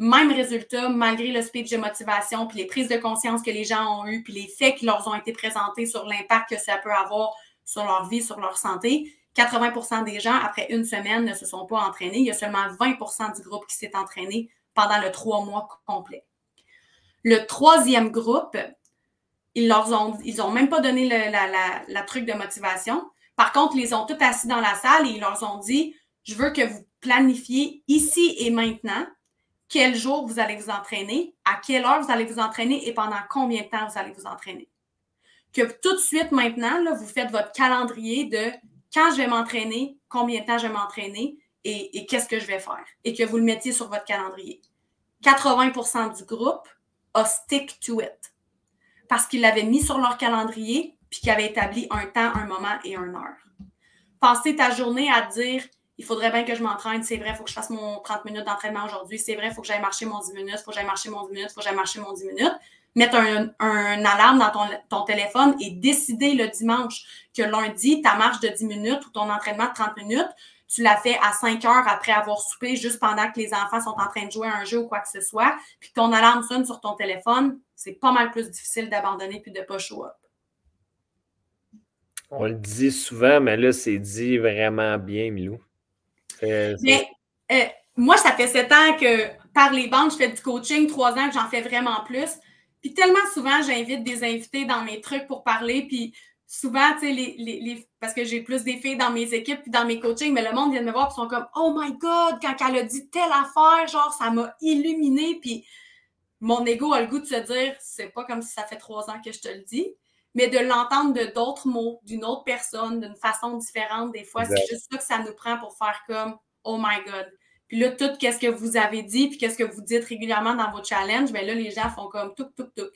Même résultat, malgré le speech de motivation, puis les prises de conscience que les gens ont eues, puis les faits qui leur ont été présentés sur l'impact que ça peut avoir sur leur vie, sur leur santé, 80% des gens, après une semaine, ne se sont pas entraînés. Il y a seulement 20% du groupe qui s'est entraîné pendant le trois mois complet. Le troisième groupe, ils leur ont, même pas donné la, truc de motivation. Par contre, ils les ont tous assis dans la salle et ils leur ont dit, je veux que vous planifiez ici et maintenant quel jour vous allez vous entraîner, à quelle heure vous allez vous entraîner et pendant combien de temps vous allez vous entraîner. Que tout de suite maintenant, vous faites votre calendrier de quand je vais m'entraîner, combien de temps je vais m'entraîner et, qu'est-ce que je vais faire. Et que vous le mettiez sur votre calendrier. 80% du groupe a stick to it. Parce qu'ils l'avaient mis sur leur calendrier puis qu'ils avaient établi un temps, un moment et une heure. Passer ta journée à dire il faudrait bien que je m'entraîne, c'est vrai, il faut que je fasse mon 30 minutes d'entraînement aujourd'hui, c'est vrai, il faut que j'aille marcher mon 10 minutes, il faut que j'aille marcher mon 10 minutes, il faut que j'aille marcher mon 10 minutes. Mettre un, alarme dans ton, téléphone et décider le dimanche que lundi, ta marche de 10 minutes ou ton entraînement de 30 minutes, tu l'as fait à 5 heures après avoir soupé, juste pendant que les enfants sont en train de jouer à un jeu ou quoi que ce soit, puis ton alarme sonne sur ton téléphone, c'est pas mal plus difficile d'abandonner puis de pas show up. On le dit souvent, mais là, c'est dit vraiment bien, Milou. Mais euh, moi, ça fait sept ans que par les banques, je fais du coaching, trois ans que j'en fais vraiment plus. Puis tellement souvent, j'invite des invités dans mes trucs pour parler. Puis souvent, tu sais, les, parce que j'ai plus des filles dans mes équipes puis dans mes coachings, mais le monde vient me voir et sont comme Oh my God, quand elle a dit telle affaire, genre, ça m'a illuminé. Puis mon ego a le goût de se dire C'est pas comme si ça fait trois ans que je te le dis, mais de l'entendre de d'autres mots, d'une autre personne, d'une façon différente, des fois, c'est juste ça que ça nous prend pour faire comme Oh my God. Puis là, tout ce que vous avez dit, puis qu'est-ce que vous dites régulièrement dans vos challenges, bien là, les gens font comme tout, tout, tout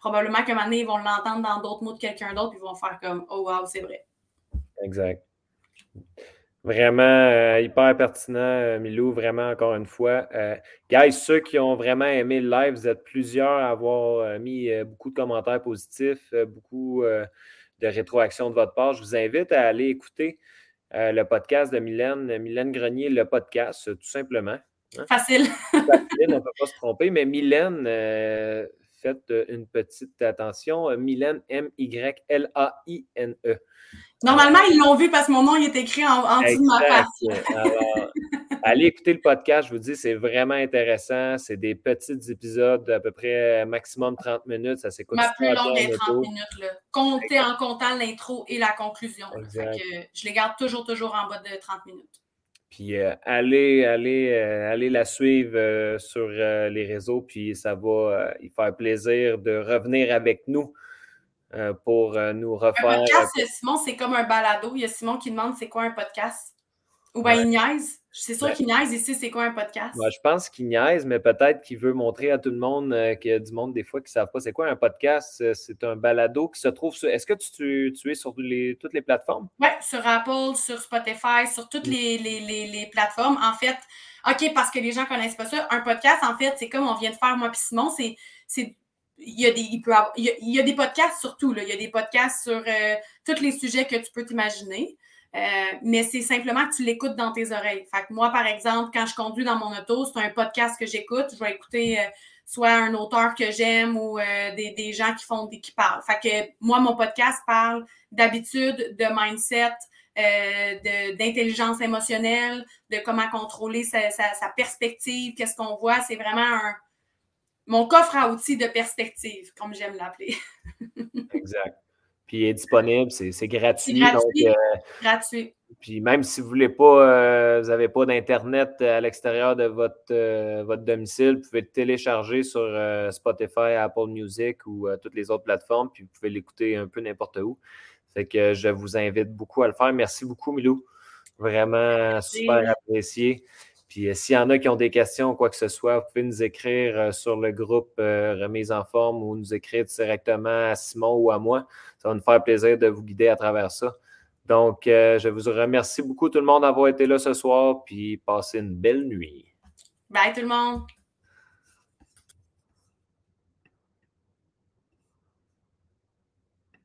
probablement qu'à un moment donné, ils vont l'entendre dans d'autres mots de quelqu'un d'autre, puis ils vont faire comme Oh wow, c'est vrai. Exact. Vraiment euh, hyper pertinent, euh, Milou, vraiment encore une fois. Euh, guys, ceux qui ont vraiment aimé le live, vous êtes plusieurs à avoir mis beaucoup de commentaires positifs, beaucoup de rétroactions de votre part. Je vous invite à aller écouter le podcast de Mylène, Mylène Grenier, le podcast, tout simplement. Hein. Facile. Facile, on ne peut pas se tromper, mais Mylène, faites une petite attention. Mylène, M-Y-L-A-I-N-E. Normalement, ils l'ont vu parce que mon nom est écrit en, dessous de ma face. allez écouter le podcast, je vous dis, c'est vraiment intéressant. C'est des petits épisodes d'à peu près maximum 30 minutes. Ça s'écoute. Ma plus longue est 30 minutes. Là. Comptez en comptant l'intro et la conclusion. je les garde toujours, toujours en bas de 30 minutes. Puis euh, allez, allez, euh, allez la suivre euh, sur les réseaux, puis ça va y faire plaisir de revenir avec nous pour nous refaire. Un podcast, Simon, c'est comme un balado. Il y a Simon qui demande c'est quoi un podcast. Ou bien il niaise. C'est sûr qu'il niaise ici, c'est quoi un podcast? je pense qu'il niaise, mais peut-être qu'il veut montrer à tout le monde euh, qu'il y a du monde des fois qui ne savent pas c'est quoi un podcast. Euh, c'est un balado qui se trouve sur. Est-ce que tu, tu, es sur toutes les plateformes? Oui, sur Apple, sur Spotify, sur toutes mm. les, plateformes. En fait, OK, parce que les gens ne connaissent pas ça, un podcast, en fait, c'est comme on vient de faire moi et Simon, c'est. Il y, a des, il, y a, des podcasts sur tout. Là. Il y a des podcasts sur euh, tous les sujets que tu peux t'imaginer. Euh, mais c'est simplement que tu l'écoutes dans tes oreilles. Fait que moi, par exemple, quand je conduis dans mon auto, c'est un podcast que j'écoute. Je vais écouter euh, soit un auteur que j'aime ou euh, des, gens qui font qui parlent. Fait que moi, mon podcast parle d'habitude, de mindset, d'intelligence émotionnelle, de comment contrôler sa, perspective, qu'est-ce qu'on voit. C'est vraiment un, mon coffre à outils de perspective, comme j'aime l'appeler. exact puis il est disponible, c'est gratuit. Gratuit. Donc, euh, gratuit. Puis même si vous voulez pas, euh, vous n'avez pas d'Internet à l'extérieur de votre, euh, votre domicile, vous pouvez le télécharger sur Spotify, Apple Music ou toutes les autres plateformes, puis vous pouvez l'écouter un peu n'importe où. Fait que je vous invite beaucoup à le faire. Merci beaucoup, Milou. Vraiment super apprécié. Puis euh, s'il y en a qui ont des questions quoi que ce soit, vous pouvez nous écrire euh, sur le groupe euh, Remise en forme ou nous écrire directement à Simon ou à moi. Ça va nous faire plaisir de vous guider à travers ça. Donc, je vous remercie beaucoup tout le monde d'avoir été là ce soir, puis passez une belle nuit. Bye tout le monde.